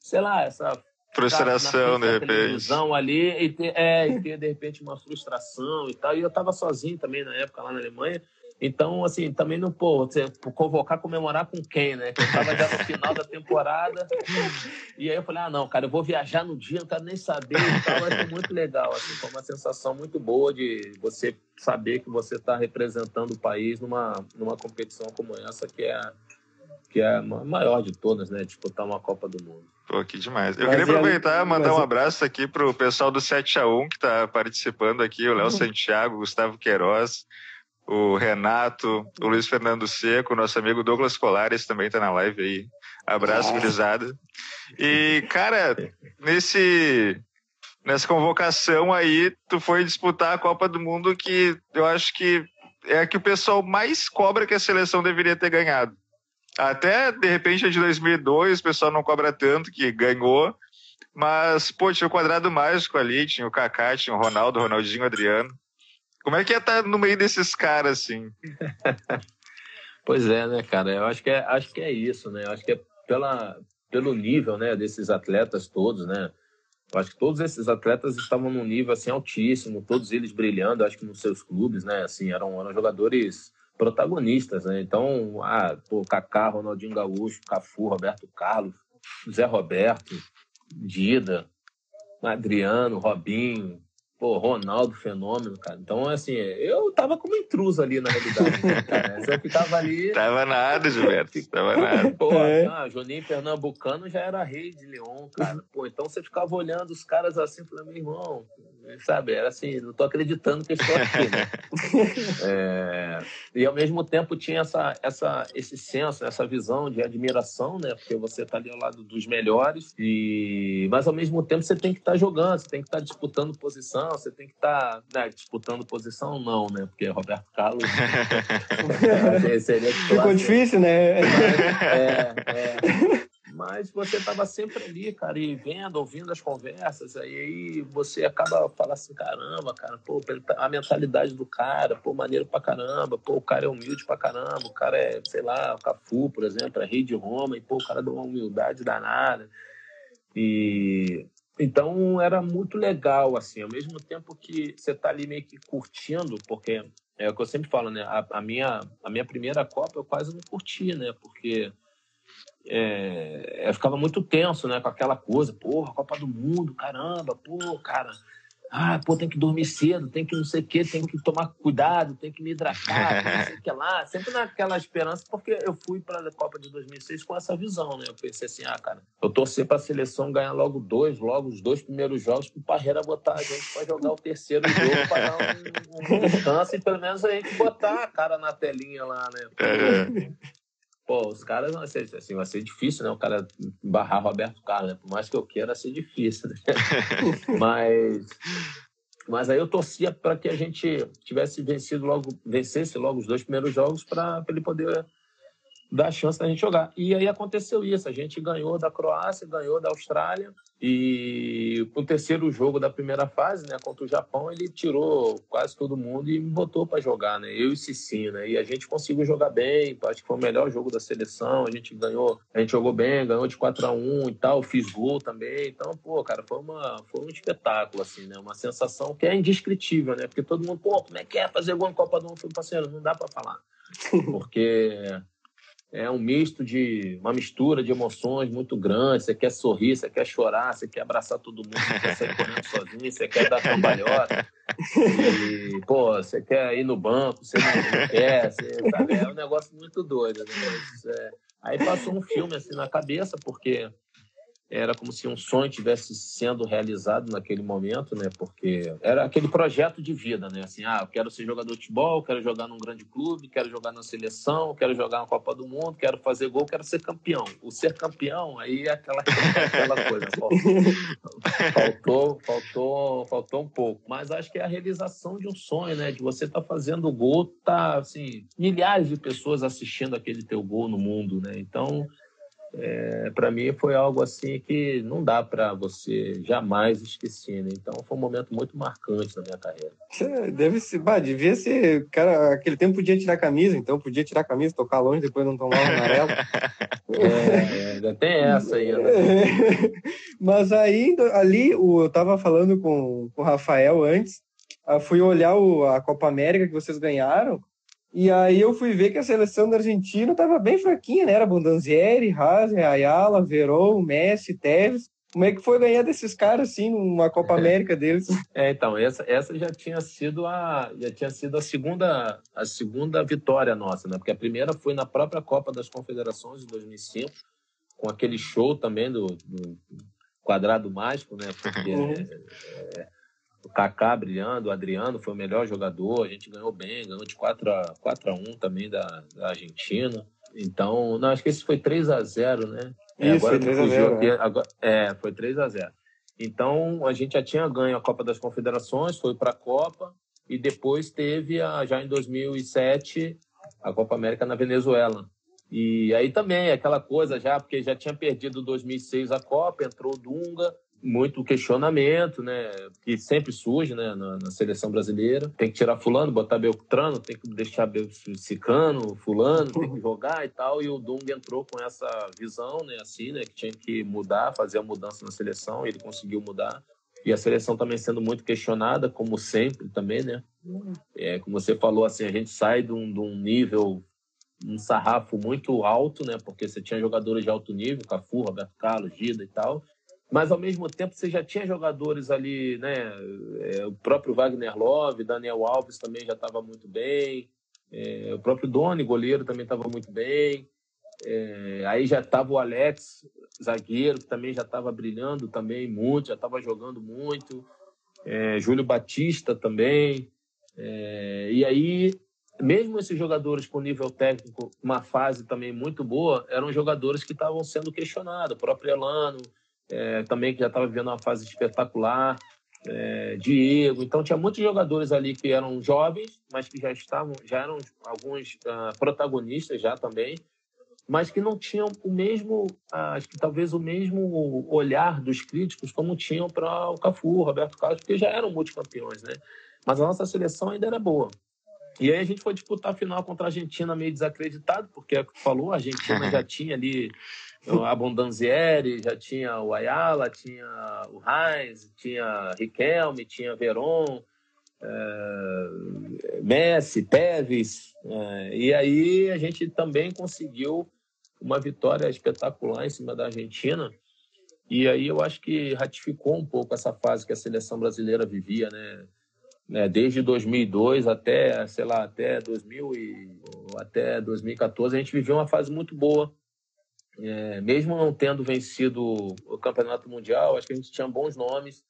sei lá, essa frustração de repente. ali e ter, é, e ter de repente uma frustração e tal. E eu estava sozinho também na época lá na Alemanha. Então assim também não pô você convocar comemorar com quem né? Eu estava já no final da temporada. E aí eu falei ah não cara eu vou viajar no dia não quero nem saber e tal. Mas foi muito legal assim foi uma sensação muito boa de você saber que você está representando o país numa numa competição como essa que é a, que é a maior de todas né disputar uma Copa do Mundo Pô, que demais. Eu mas queria aproveitar e mandar um abraço aqui pro pessoal do 7x1 que está participando aqui, o Léo uhum. Santiago, o Gustavo Queiroz, o Renato, o Luiz Fernando Seco, nosso amigo Douglas Colares também está na live aí. Abraço, ah. E, cara, nesse nessa convocação aí, tu foi disputar a Copa do Mundo que eu acho que é a que o pessoal mais cobra que a seleção deveria ter ganhado. Até, de repente, a de 2002, o pessoal não cobra tanto, que ganhou. Mas, pô, tinha o quadrado mágico ali, tinha o Kaká, tinha o Ronaldo, Ronaldinho, Adriano. Como é que ia estar tá no meio desses caras, assim? [LAUGHS] pois é, né, cara? Eu acho que é, acho que é isso, né? Eu acho que é pela, pelo nível né, desses atletas todos, né? Eu acho que todos esses atletas estavam num nível assim altíssimo, todos eles brilhando, acho que nos seus clubes, né? Assim, eram, eram jogadores protagonistas, né? Então, ah, pô, Kaká, Ronaldinho Gaúcho, Cafu, Roberto Carlos, Zé Roberto, Dida, Adriano, Robinho, pô, Ronaldo, fenômeno, cara. Então, assim, eu tava como intruso ali na realidade, né, cara? Você ficava ali. [LAUGHS] Tava nada, Gilberto. Tava [LAUGHS] nada. Pô, é. ah, Juninho Pernambucano já era rei de Leão, cara. Pô, então você ficava olhando os caras assim, falando, meu irmão, sabe? Era assim, não tô acreditando que estou aqui, né? [LAUGHS] é, e ao mesmo tempo tinha essa, essa, esse senso, essa visão de admiração, né? Porque você tá ali ao lado dos melhores, e mas ao mesmo tempo você tem que estar tá jogando, você tem que estar tá disputando posição, você tem que estar tá, né, disputando posição, não, né? Porque Roberto Carlos [LAUGHS] [LAUGHS] seria Ficou difícil, né? é, é mas você estava sempre ali, cara, e vendo, ouvindo as conversas, aí você acaba falando assim, caramba, cara, pô, a mentalidade do cara, pô, maneiro pra caramba, pô, o cara é humilde pra caramba, o cara é, sei lá, o Cafu, por exemplo, é rei de Roma, e pô, o cara deu uma humildade danada. E então era muito legal, assim, ao mesmo tempo que você tá ali meio que curtindo, porque é o que eu sempre falo, né? A, a minha, a minha primeira Copa eu quase não curti, né? Porque é, eu ficava muito tenso, né? Com aquela coisa, porra, Copa do Mundo, caramba, pô, cara, ah, pô, tem que dormir cedo, tem que não sei o quê, tem que tomar cuidado, tem que me hidratar, não sei o que lá. [LAUGHS] Sempre naquela esperança, porque eu fui para a Copa de 2006 com essa visão, né? Eu pensei assim, ah, cara, eu torcer para a seleção ganhar logo dois, logo os dois primeiros jogos, para o Parreira botar a gente para jogar o terceiro jogo, para dar um, um, [LAUGHS] descanso e pelo menos a gente botar a cara na telinha lá, né? Pô, os caras vão ser, assim, vai ser difícil, né? O cara barrar Roberto Carlos, né? Por mais que eu queira, ser difícil, né? [LAUGHS] Mas Mas aí eu torcia para que a gente tivesse vencido logo, vencesse logo os dois primeiros jogos para ele poder dar chance da gente jogar. E aí aconteceu isso, a gente ganhou da Croácia, ganhou da Austrália e o terceiro jogo da primeira fase, né, contra o Japão, ele tirou quase todo mundo e me botou para jogar, né? Eu e Cicinho, né? E a gente conseguiu jogar bem, acho que foi o melhor jogo da seleção, a gente ganhou, a gente jogou bem, ganhou de 4 a 1 e tal, fiz gol também. Então, pô, cara, foi uma foi um espetáculo assim, né? Uma sensação que é indescritível, né? Porque todo mundo, pô, como é que é fazer gol em Copa do Mundo? Parceiro, não dá para falar. [LAUGHS] Porque é um misto de uma mistura de emoções muito grande. Você quer sorrir, você quer chorar, você quer abraçar todo mundo, você quer sair correndo sozinho, você quer dar cambalhota. E, pô, você quer ir no banco, você não quer, você, sabe? É um negócio muito doido. Né? É... Aí passou um filme assim na cabeça, porque era como se um sonho tivesse sendo realizado naquele momento, né? Porque era aquele projeto de vida, né? Assim, ah, eu quero ser jogador de futebol, quero jogar num grande clube, quero jogar na seleção, quero jogar na Copa do Mundo, quero fazer gol, quero ser campeão. O ser campeão aí é aquela, aquela coisa. Faltou, faltou, faltou um pouco. Mas acho que é a realização de um sonho, né? De você estar tá fazendo gol, tá assim, milhares de pessoas assistindo aquele teu gol no mundo, né? Então é, para mim foi algo assim que não dá para você jamais esquecer, né? Então foi um momento muito marcante na minha carreira. Deve ser, bah, devia ser, cara, aquele tempo podia tirar a camisa, então podia tirar a camisa, tocar longe, depois não tomar o amarelo. [LAUGHS] é, é, ainda tem essa aí, né? [LAUGHS] Mas aí, ali, eu tava falando com, com o Rafael antes, fui olhar o, a Copa América que vocês ganharam, e aí eu fui ver que a seleção da Argentina estava bem fraquinha, né? Era Bondanzieri, Haas, Ayala, Verón, Messi, Tevez. Como é que foi ganhar desses caras assim numa Copa América deles? [LAUGHS] É, então, essa, essa já tinha sido a já tinha sido a segunda a segunda vitória nossa, né? Porque a primeira foi na própria Copa das Confederações de 2005, com aquele show também do, do quadrado mágico, né? Porque [LAUGHS] uhum. é, é, o Kaká brilhando, o Adriano foi o melhor jogador, a gente ganhou bem, ganhou de 4 a, 4 a 1 também da, da Argentina. Então, não, acho que esse foi 3 a 0 né? É, Isso, agora foi 3 a 0 aqui, é. Agora, é, foi 3 a 0 Então, a gente já tinha ganho a Copa das Confederações, foi para a Copa, e depois teve, a, já em 2007, a Copa América na Venezuela. E aí também, aquela coisa já, porque já tinha perdido 2006 a Copa, entrou o Dunga, muito questionamento, né? Que sempre surge, né? Na, na, seleção brasileira. Tem que tirar fulano, botar Beltrano, tem que deixar Cicano, fulano, tem que jogar e tal. E o Dunga entrou com essa visão, né? Assim, né? Que tinha que mudar, fazer a mudança na seleção. Ele conseguiu mudar. E a seleção também sendo muito questionada, como sempre também, né? É, como você falou, assim, a gente sai de um, de um nível um sarrafo muito alto, né? Porque você tinha jogadores de alto nível, Cafu, Roberto Carlos, Gida e tal, mas ao mesmo tempo você já tinha jogadores ali, né? É, o próprio Wagner Love, Daniel Alves também já estava muito bem, é, o próprio Doni, goleiro, também estava muito bem. É, aí já estava o Alex, zagueiro, que também já estava brilhando também muito, já estava jogando muito. É, Júlio Batista também. É, e aí, mesmo esses jogadores com nível técnico, uma fase também muito boa, eram jogadores que estavam sendo questionados. O próprio Elano, é, também que já estava vivendo uma fase espetacular, é, Diego. Então tinha muitos jogadores ali que eram jovens, mas que já estavam, já eram alguns uh, protagonistas já também, mas que não tinham o mesmo, uh, acho que talvez o mesmo olhar dos críticos como tinham para o Cafu, Roberto Carlos, porque já eram multicampeões, né? Mas a nossa seleção ainda era boa. E aí a gente foi disputar a final contra a Argentina meio desacreditado, porque é o que falou, a Argentina [LAUGHS] já tinha ali a Bondanzieri, já tinha o Ayala, tinha o Heinz, tinha Riquelme, tinha Veron, é, Messi, Tevez. É, e aí a gente também conseguiu uma vitória espetacular em cima da Argentina. E aí eu acho que ratificou um pouco essa fase que a seleção brasileira vivia, né? né desde 2002 até, sei lá, até 2000 e, até 2014, a gente viveu uma fase muito boa é, mesmo não tendo vencido o campeonato mundial, acho que a gente tinha bons nomes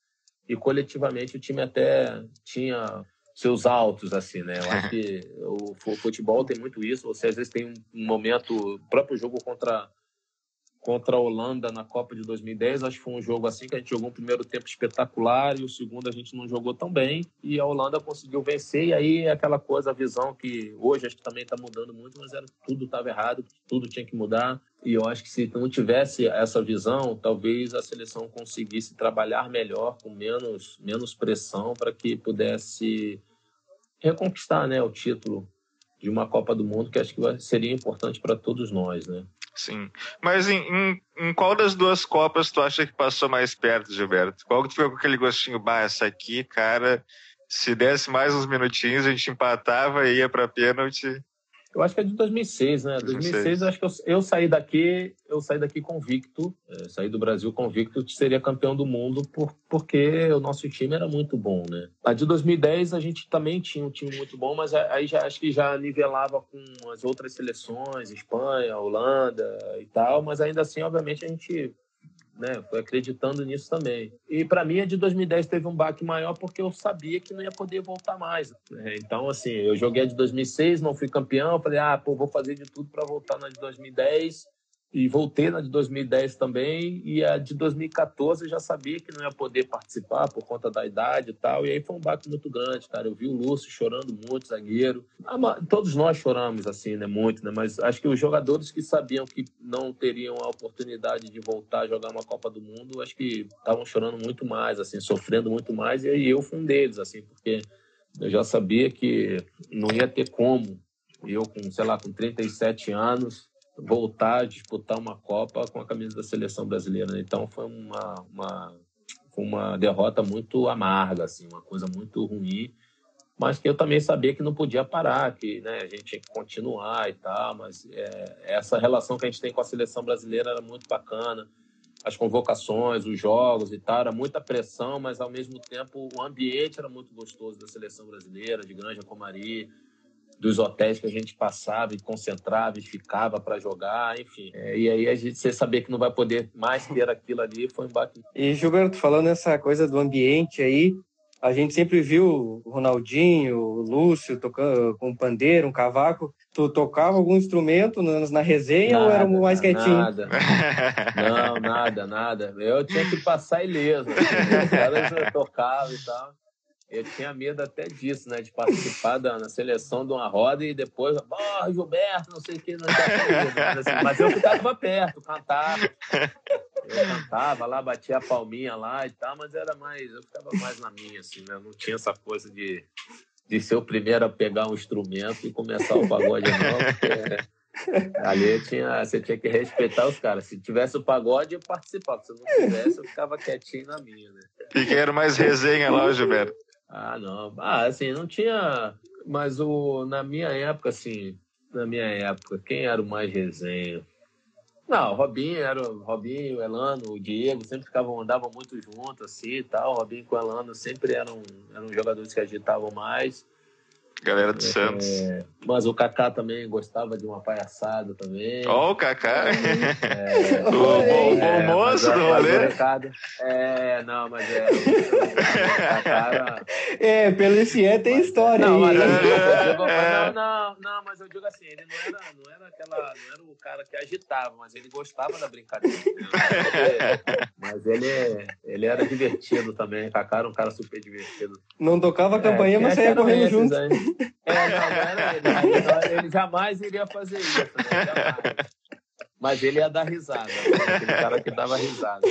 e coletivamente o time até tinha seus altos, assim, né? Eu acho que [LAUGHS] o futebol tem muito isso. Você às vezes tem um momento, o próprio jogo contra contra a Holanda na Copa de 2010. Acho que foi um jogo assim que a gente jogou um primeiro tempo espetacular e o segundo a gente não jogou tão bem e a Holanda conseguiu vencer. E aí aquela coisa, a visão que hoje acho que também está mudando muito, mas era tudo estava errado, tudo tinha que mudar. E eu acho que se não tivesse essa visão, talvez a seleção conseguisse trabalhar melhor, com menos, menos pressão, para que pudesse reconquistar né, o título de uma Copa do Mundo, que acho que seria importante para todos nós, né? Sim. Mas em, em, em, qual das duas Copas tu acha que passou mais perto, Gilberto? Qual que tu ficou com aquele gostinho, bah, essa aqui, cara, se desse mais uns minutinhos, a gente empatava e ia para pênalti. Eu acho que é de 2006, né? 2006, 2006 acho que eu, eu, saí daqui, eu saí daqui convicto, é, saí do Brasil convicto que seria campeão do mundo por, porque o nosso time era muito bom, né? A de 2010 a gente também tinha um time muito bom, mas aí já acho que já nivelava com as outras seleções, Espanha, Holanda e tal, mas ainda assim, obviamente, a gente né? Foi acreditando nisso também. E para mim a de 2010 teve um baque maior porque eu sabia que não ia poder voltar mais. Né? Então assim, eu joguei a de 2006, não fui campeão, falei, ah, pô, vou fazer de tudo para voltar na de 2010 e voltei na de 2010 também e a de 2014 eu já sabia que não ia poder participar por conta da idade e tal e aí foi um baque muito grande cara. Eu vi o Lúcio chorando muito zagueiro. Todos nós choramos assim né muito né mas acho que os jogadores que sabiam que não teriam a oportunidade de voltar a jogar uma Copa do Mundo acho que estavam chorando muito mais assim sofrendo muito mais e aí eu fui um deles assim porque eu já sabia que não ia ter como. Eu com sei lá com 37 anos voltar a disputar uma Copa com a camisa da seleção brasileira. Né? Então foi uma, uma, uma derrota muito amarga, assim, uma coisa muito ruim, mas que eu também sabia que não podia parar, que né, a gente tinha que continuar e tal, mas é, essa relação que a gente tem com a seleção brasileira era muito bacana. As convocações, os jogos e tal, era muita pressão, mas ao mesmo tempo o ambiente era muito gostoso da seleção brasileira, de Granja Comari, dos hotéis que a gente passava e concentrava e ficava para jogar, enfim. É, e aí a gente você saber que não vai poder mais ter aquilo ali foi um baque. E Gilberto, falando essa coisa do ambiente aí, a gente sempre viu o Ronaldinho, o Lúcio tocando com um pandeiro, um cavaco. Tu tocava algum instrumento na, na resenha nada, ou era mais quietinho? Nada. Não, nada, nada. Eu tinha que passar ileso. Assim, os caras tocavam e tal eu tinha medo até disso, né? De participar da, na seleção de uma roda e depois, oh, Gilberto, não sei o que, não assim, Mas eu ficava perto, cantava. Eu cantava lá, batia a palminha lá e tal, mas era mais, eu ficava mais na minha, assim, né? Não tinha essa coisa de, de ser o primeiro a pegar um instrumento e começar o pagode, não, porque Ali tinha, você tinha que respeitar os caras. Se tivesse o pagode, eu participava. Se não tivesse, eu ficava quietinho na minha, né? E quem era mais resenha lá, Gilberto? Ah, não. Ah, assim, não tinha. Mas o, na minha época, assim, na minha época, quem era o mais resenha? Não, Robinho era Robinho, Elano, o Diego, sempre ficavam, andavam muito juntos, assim e tal. Robinho com o Elano sempre eram, eram jogadores que agitavam mais. Galera do é, Santos. Mas o Kaká também gostava de uma palhaçada também. Ó, oh, o Kaká. É, [LAUGHS] o bom, bom moço do rolê. É, não, mas é. O, Kaká era... É, pelo ICE tem história não, aí. Mas, digo, não, não, não, mas eu digo assim, ele não era, não era aquela. Não era o cara que agitava, mas ele gostava da brincadeira. [LAUGHS] mas ele, ele era divertido também. Kaká era um cara super divertido. Não tocava a campainha, é, mas saía correndo junto. Aí. É, não, era ele. Ele jamais iria fazer isso, né? Mas ele ia dar risada. Né? Aquele cara que dava risada.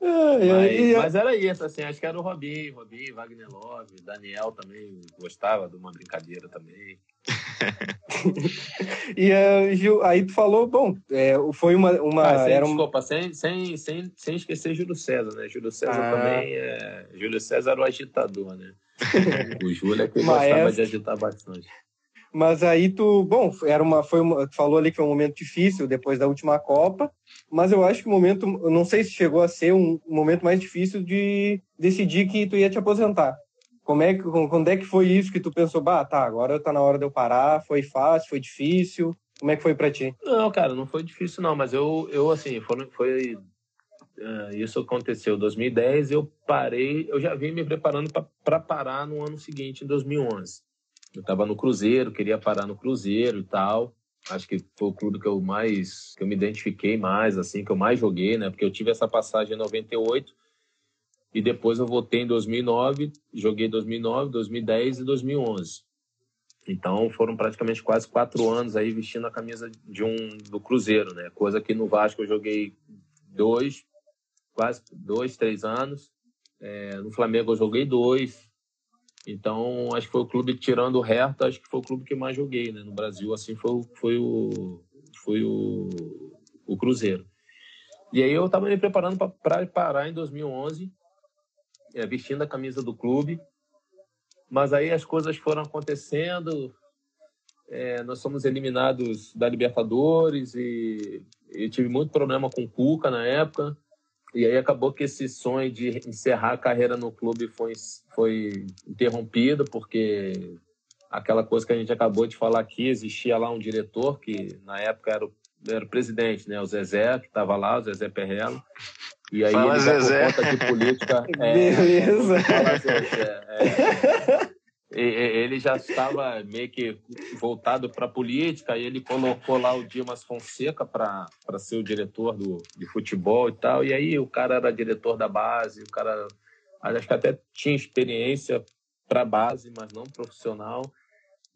Mas, mas, era isso, assim, acho que era o Robinho, Robinho, Wagner Love, Daniel também gostava de uma brincadeira também. [LAUGHS] e uh, Gil, aí tu falou, bom, é, foi uma. uma ah, sem, era desculpa, sem, sem, sem, sem esquecer Júlio César, né? Júlio César ah. também é. Júlio César era o agitador, né? [LAUGHS] o Júlio é que gostava de agitar bastante. Mas aí tu, bom, era uma, foi uma, tu falou ali que foi um momento difícil depois da última Copa, mas eu acho que o momento, não sei se chegou a ser um, momento mais difícil de decidir que tu ia te aposentar. Como é que, quando é que foi isso que tu pensou, bah, tá, agora tá na hora de eu parar, foi fácil, foi difícil? Como é que foi para ti? Não, cara, não foi difícil não, mas eu, eu assim, foi, foi uh, isso aconteceu em 2010, eu parei, eu já vim me preparando para parar no ano seguinte, em 2011. Eu estava no Cruzeiro, queria parar no Cruzeiro e tal. acho que foi o clube que eu mais que eu me identifiquei mais assim que eu mais joguei né? Porque eu tive essa passagem em 98 e depois eu voltei em 2009 joguei 2009 2010 e 2011 então foram praticamente quase quatro anos aí vestindo a camisa de um do Cruzeiro né? Coisa que no Vasco eu joguei dois quase dois três anos. É, no Flamengo eu joguei dois então, acho que foi o clube, tirando o acho que foi o clube que mais joguei, né? No Brasil, assim, foi, foi, o, foi o, o Cruzeiro. E aí eu estava me preparando para parar em 2011, é, vestindo a camisa do clube. Mas aí as coisas foram acontecendo, é, nós somos eliminados da Libertadores e eu tive muito problema com o Cuca na época. E aí acabou que esse sonho de encerrar a carreira no clube foi, foi interrompido, porque aquela coisa que a gente acabou de falar aqui, existia lá um diretor que na época era o, era o presidente, né? O Zezé, que estava lá, o Zezé Perrello. E aí Fala, ele, Zezé. por conta de política... [LAUGHS] é, Beleza. É, e- ele já estava meio que voltado para a política, e ele colocou lá o Dimas Fonseca para ser o diretor do, de futebol e tal. E aí o cara era diretor da base, o cara acho que até tinha experiência para base, mas não profissional.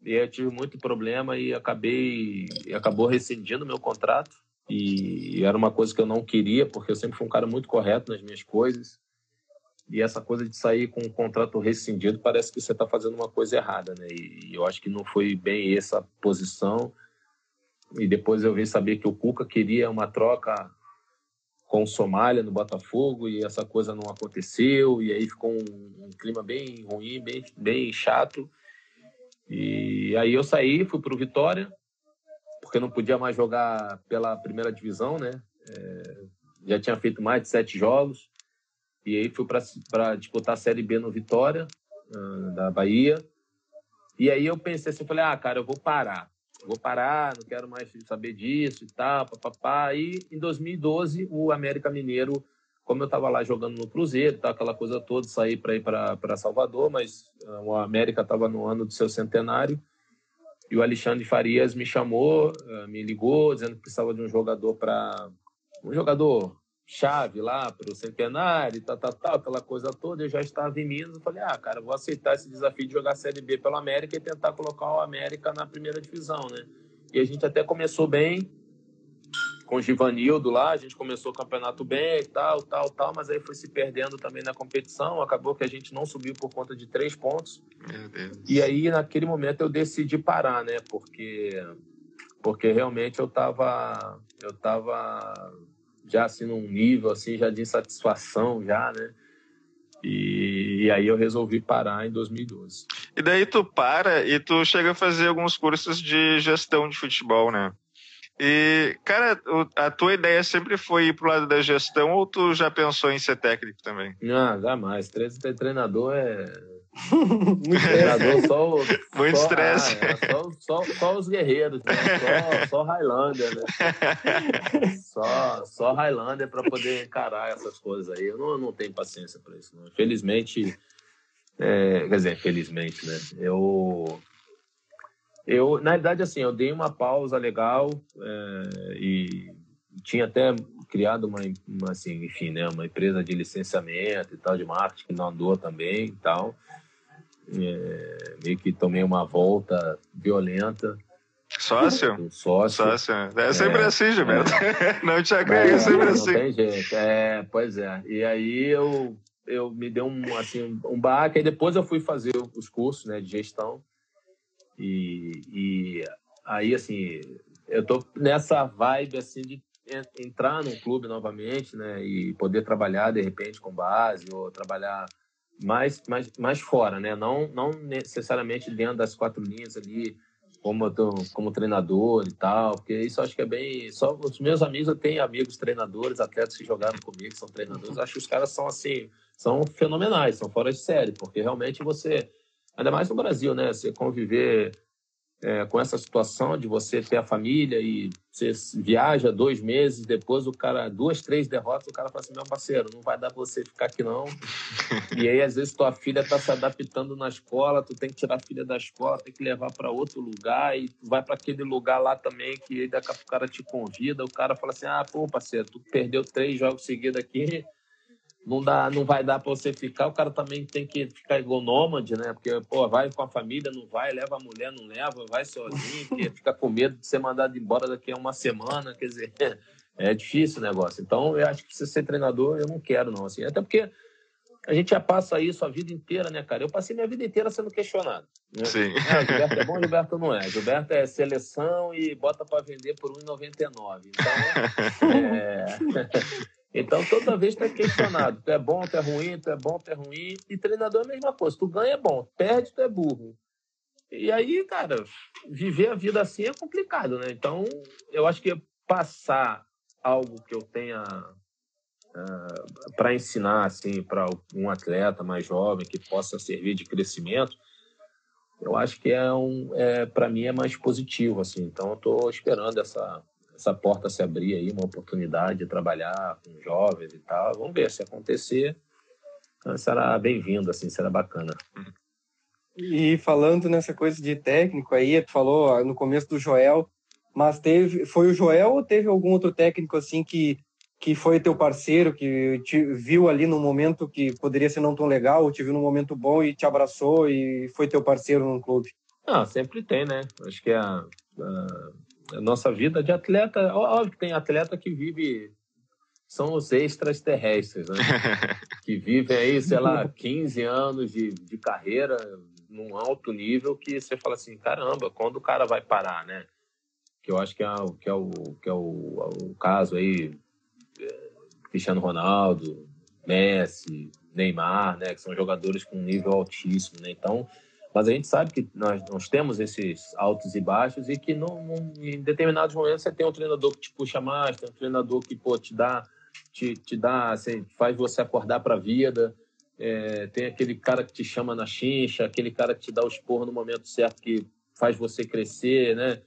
E eu tive muito problema e acabei acabou rescindindo meu contrato. E era uma coisa que eu não queria, porque eu sempre fui um cara muito correto nas minhas coisas. E essa coisa de sair com um contrato rescindido parece que você está fazendo uma coisa errada, né? E eu acho que não foi bem essa posição. E depois eu vim saber que o Cuca queria uma troca com o Somália no Botafogo e essa coisa não aconteceu. E aí ficou um, um clima bem ruim, bem, bem chato. E aí eu saí, fui para o Vitória, porque não podia mais jogar pela primeira divisão, né? É, já tinha feito mais de sete jogos. E aí fui para disputar a Série B no Vitória, uh, da Bahia. E aí eu pensei assim, falei, ah, cara, eu vou parar. Vou parar, não quero mais saber disso e tal, papapá. E em 2012, o América Mineiro, como eu estava lá jogando no Cruzeiro, tá, aquela coisa toda, saí para ir para Salvador, mas uh, o América estava no ano do seu centenário. E o Alexandre Farias me chamou, uh, me ligou, dizendo que precisava de um jogador para... Um jogador chave lá para o centenário, tal, tal, tal, aquela coisa toda, eu já estava em Minas, eu falei, ah, cara, vou aceitar esse desafio de jogar Série B pelo América e tentar colocar o América na primeira divisão, né? E a gente até começou bem com o Givanildo lá, a gente começou o campeonato bem e tal, tal, tal, mas aí foi se perdendo também na competição, acabou que a gente não subiu por conta de três pontos. E aí, naquele momento, eu decidi parar, né? Porque, porque realmente eu estava eu tava já assim num nível assim já de insatisfação já, né? E, e, aí eu resolvi parar em 2012. E daí tu para e tu chega a fazer alguns cursos de gestão de futebol, né? E, cara, a tua ideia sempre foi ir pro lado da gestão ou tu já pensou em ser técnico também? Não, jamais. Treinador é. [LAUGHS] treinador só. [LAUGHS] Muito só, estresse. Ah, é, só, só, só, os guerreiros, né? Só, só Highlander, né? [LAUGHS] Só, só Highlander para poder encarar essas coisas aí. Eu não, não tenho paciência para isso, não. Felizmente. É, quer dizer, felizmente, né? Eu eu, na verdade, assim, eu dei uma pausa legal é, e tinha até criado uma, uma, assim, enfim, né, uma empresa de licenciamento e tal, de marketing, que não andou também e tal. É, meio que tomei uma volta violenta. Sócio? Sócio. Sócio. É sempre é, assim, Gilberto. É. [LAUGHS] Não te agrega, é sempre não assim. Tem jeito. É, pois é. E aí eu, eu me dei um, assim, um baque, e depois eu fui fazer os cursos né, de gestão. E, e, aí, assim, eu tô nessa vibe, assim, de entrar num clube novamente, né? E poder trabalhar, de repente, com base ou trabalhar mais, mais, mais fora, né? Não, não necessariamente dentro das quatro linhas ali, como, tô, como treinador e tal, porque isso acho que é bem... Só os meus amigos, eu tenho amigos treinadores, atletas que jogaram comigo, que são treinadores, acho que os caras são, assim, são fenomenais, são fora de série, porque realmente você ainda mais no Brasil, né? Você conviver é, com essa situação de você ter a família e você viaja dois meses, depois o cara, duas, três derrotas, o cara fala assim, meu parceiro, não vai dar pra você ficar aqui não. [LAUGHS] e aí, às vezes, tua filha tá se adaptando na escola, tu tem que tirar a filha da escola, tem que levar para outro lugar, e tu vai para aquele lugar lá também, que daqui a pouco o cara te convida, o cara fala assim, ah, pô, parceiro, tu perdeu três jogos seguidos aqui, não dá, não vai dar para você ficar, o cara também tem que ficar igual nômade, né? Porque, pô, vai com a família, não vai, leva a mulher, não leva, vai sozinho, porque [LAUGHS] fica com medo de ser mandado embora daqui a uma semana, quer dizer, [LAUGHS] é difícil o negócio. Então, eu acho que se ser treinador, eu não quero, não, assim, até porque a gente já passa isso a vida inteira, né, cara? Eu passei minha vida inteira sendo questionado. Né? Sim. Ah, Gilberto é bom, [LAUGHS] Gilberto não é. Gilberto é seleção e bota para vender por 1,99. Então, é... Então, toda vez tu é questionado. Tu é bom, tu é ruim, tu é bom, tu é ruim. E treinador é a mesma coisa. Tu ganha é bom, perde, tu é burro. E aí, cara, viver a vida assim é complicado, né? Então, eu acho que passar algo que eu tenha uh, ah, para ensinar, assim, para um atleta mais jovem que possa servir de crescimento, eu acho que é um, é, para mim é mais positivo, assim. Então, eu estou esperando essa essa porta se abrir aí, uma oportunidade de trabalhar com jovens e tal. Vamos ver se acontecer, então, será bem-vindo, assim, será bacana. E falando nessa coisa de técnico aí, tu falou no começo do Joel, mas teve, foi o Joel ou teve algum outro técnico assim que que foi teu parceiro, que te viu ali no momento que poderia ser não tão legal, ou te viu num momento bom e te abraçou e foi teu parceiro no clube? Ah, sempre tem, né? Acho que a, a a nossa vida de atleta, óbvio que tem atleta que vive são os extraterrestres, né? [LAUGHS] que vivem aí, sei lá, 15 anos de, de carreira num alto nível que você fala assim, caramba, quando o cara vai parar, né? Que eu acho que é, que é, o, que é o, o caso aí, é, Cristiano Ronaldo, Messi, Neymar, né? Que são jogadores com nível altíssimo, né? Então, mas a gente sabe que nós, nós temos esses altos e baixos e que não, não, em determinados momentos você tem um treinador que te puxa mais, tem um treinador que pô, te dá, te, te dá, assim, faz você acordar para a vida. É, tem aquele cara que te chama na chincha, aquele cara que te dá o esporro no momento certo que faz você crescer, né?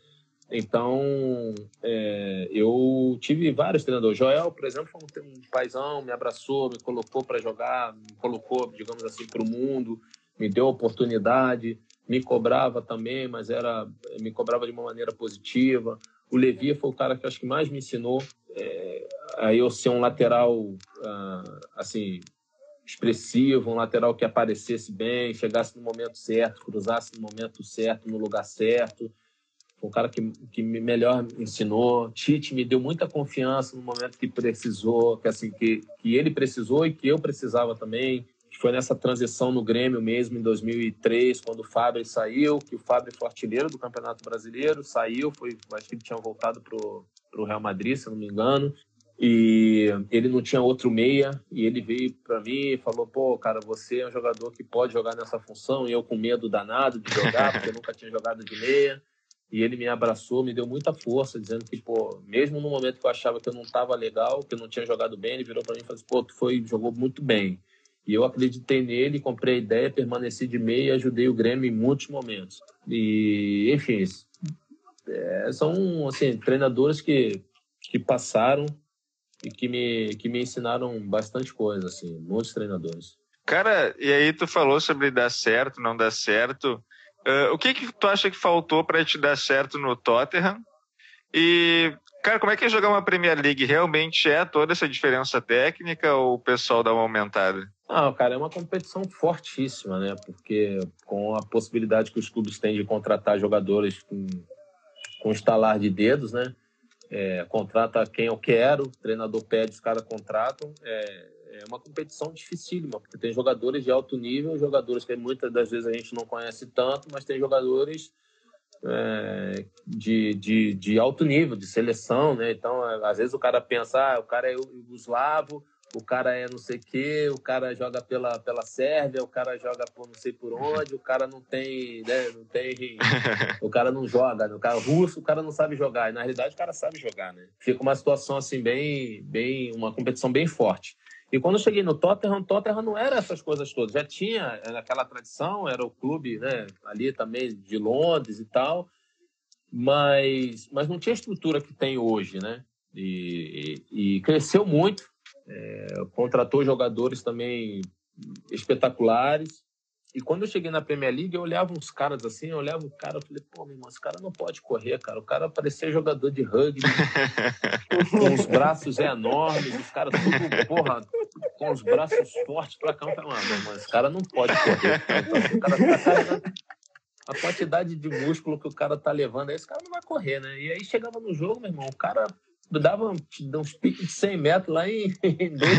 Então, é, eu tive vários treinadores. Joel, por exemplo, foi um, paizão, me abraçou, me colocou para jogar, me colocou, digamos assim, para o mundo me deu oportunidade, me cobrava também, mas era me cobrava de uma maneira positiva. O Levi foi o cara que acho que mais me ensinou é, a eu ser um lateral uh, assim expressivo, um lateral que aparecesse bem, chegasse no momento certo, cruzasse no momento certo, no lugar certo. Foi um cara que, que me melhor ensinou. Tite me deu muita confiança no momento que precisou, que assim que, que ele precisou e que eu precisava também foi nessa transição no Grêmio mesmo, em 2003, quando o Fábio saiu, que o Fábio foi artilheiro do Campeonato Brasileiro, saiu, foi, acho que ele tinha voltado para o Real Madrid, se não me engano, e ele não tinha outro meia, e ele veio para mim e falou, pô, cara, você é um jogador que pode jogar nessa função, e eu com medo danado de jogar, porque eu nunca tinha jogado de meia, e ele me abraçou, me deu muita força, dizendo que, pô, mesmo no momento que eu achava que eu não estava legal, que eu não tinha jogado bem, ele virou para mim e falou assim, pô, tu foi, jogou muito bem. E eu acreditei nele, comprei a ideia, permaneci de meio e ajudei o Grêmio em muitos momentos. E, enfim, é, são assim, treinadores que, que passaram e que me, que me ensinaram bastante coisa, assim, muitos treinadores. Cara, e aí tu falou sobre dar certo, não dar certo. Uh, o que que tu acha que faltou para te dar certo no Tottenham? E Cara, como é que é jogar uma Premier League? Realmente é toda essa diferença técnica ou o pessoal dá uma aumentada? Não, cara, é uma competição fortíssima, né? Porque com a possibilidade que os clubes têm de contratar jogadores com, com estalar de dedos, né? É, contrata quem eu quero, o treinador pede, os caras contratam. É, é uma competição dificílima, porque tem jogadores de alto nível, jogadores que muitas das vezes a gente não conhece tanto, mas tem jogadores é, de, de, de, alto nível, de seleção, né? Então, às vezes o cara pensa, ah, o cara é yugoslavo, o cara é não sei o quê, o cara joga pela, pela Sérvia, o cara joga por não sei por onde, o cara não tem, né, não tem, [LAUGHS] o cara não joga, né? o cara russo, o cara não sabe jogar, e na realidade o cara sabe jogar, né? Fica uma situação assim bem, bem, uma competição bem forte. E quando eu cheguei no Tottenham, Tottenham não era essas coisas todas. Já tinha aquela tradição, era o clube né, ali também de Londres e tal. mas, mas não tinha a estrutura que tem hoje, né? E, e, e cresceu muito, é, contratou jogadores também espetaculares. E quando eu cheguei na Premier League, eu olhava uns caras assim, eu olhava o cara, eu falei, pô, meu irmão, esse cara não pode correr, cara. O cara parecia jogador de rugby, [LAUGHS] com os braços enormes, os caras tudo, porra, com os braços fortes pra cá. Eu falei, mano, irmão, esse cara não pode correr. Cara. Então, assim, o cara tá carregando a quantidade de músculo que o cara tá levando, aí esse cara não vai correr, né? E aí chegava no jogo, meu irmão, o cara dava uns piques de 100 metros lá em, [LAUGHS] em dois.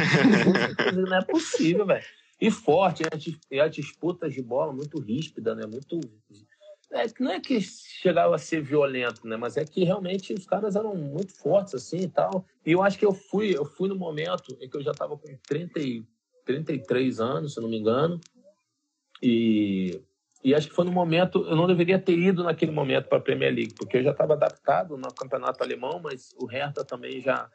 Não é possível, velho. E forte, e a disputa de bola muito ríspida, né? Muito. É, não é que chegava a ser violento, né? Mas é que realmente os caras eram muito fortes assim e tal. E eu acho que eu fui, eu fui no momento em que eu já estava com 30 e, 33 anos, se não me engano. E, e acho que foi no momento, eu não deveria ter ido naquele momento para a Premier League, porque eu já estava adaptado no campeonato alemão, mas o Hertha também já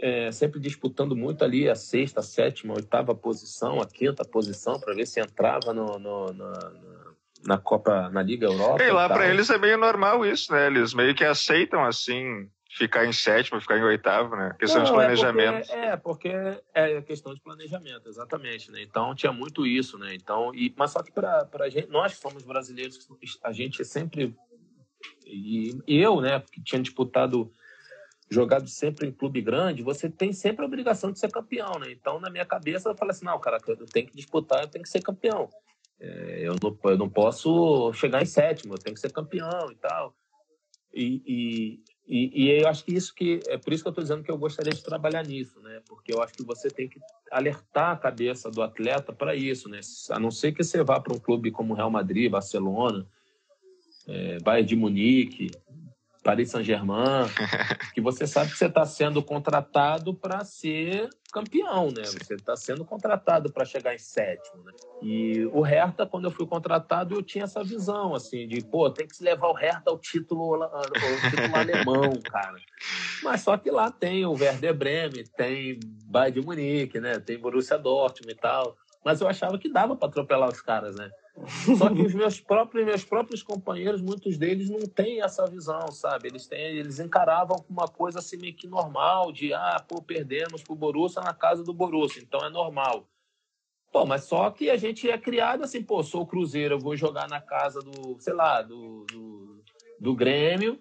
é, sempre disputando muito ali a sexta, a sétima, a oitava posição, a quinta posição, para ver se entrava no, no, na, na Copa, na Liga Europa. E lá para eles é meio normal isso, né? Eles meio que aceitam assim ficar em sétimo, ficar em oitavo, né? Questão Não, de planejamento. É porque, é, porque é questão de planejamento, exatamente, né? Então tinha muito isso, né? Então, e, mas só que para a gente, nós que somos brasileiros, a gente sempre e eu, né, que tinha disputado jogado sempre em clube grande, você tem sempre a obrigação de ser campeão, né? Então, na minha cabeça, eu falo assim, não, cara, eu tenho que disputar, eu tenho que ser campeão. É, eu, não, eu não posso chegar em sétimo, eu tenho que ser campeão e tal. E, e, e, eu acho que isso que é por isso que eu estou dizendo que eu gostaria de trabalhar nisso, né? Porque eu acho que você tem que alertar a cabeça do atleta para isso, né? A não ser que você vá para um clube como Real Madrid, Barcelona, é, Bayern de Munique, Paris Saint-Germain, que você sabe que você está sendo contratado para ser campeão, né? Você está sendo contratado para chegar em sétimo, né? E o Hertha, quando eu fui contratado, eu tinha essa visão, assim, de, pô, tem que levar o Hertha ao título, ao título alemão, [LAUGHS] cara. Mas só que lá tem o Werder Bremen, tem Bayern de Munique, né? Tem Borussia Dortmund e tal. Mas eu achava que dava para atropelar os caras, né? Só que os meus próprios, meus próprios companheiros, muitos deles não têm essa visão, sabe? Eles têm, eles encaravam uma coisa assim meio que normal, de ah, pô, perdemos pro Borussia na casa do Borussia, então é normal. Pô, mas só que a gente é criado assim, pô, sou o Cruzeiro, eu vou jogar na casa do, sei lá, do, do, do Grêmio,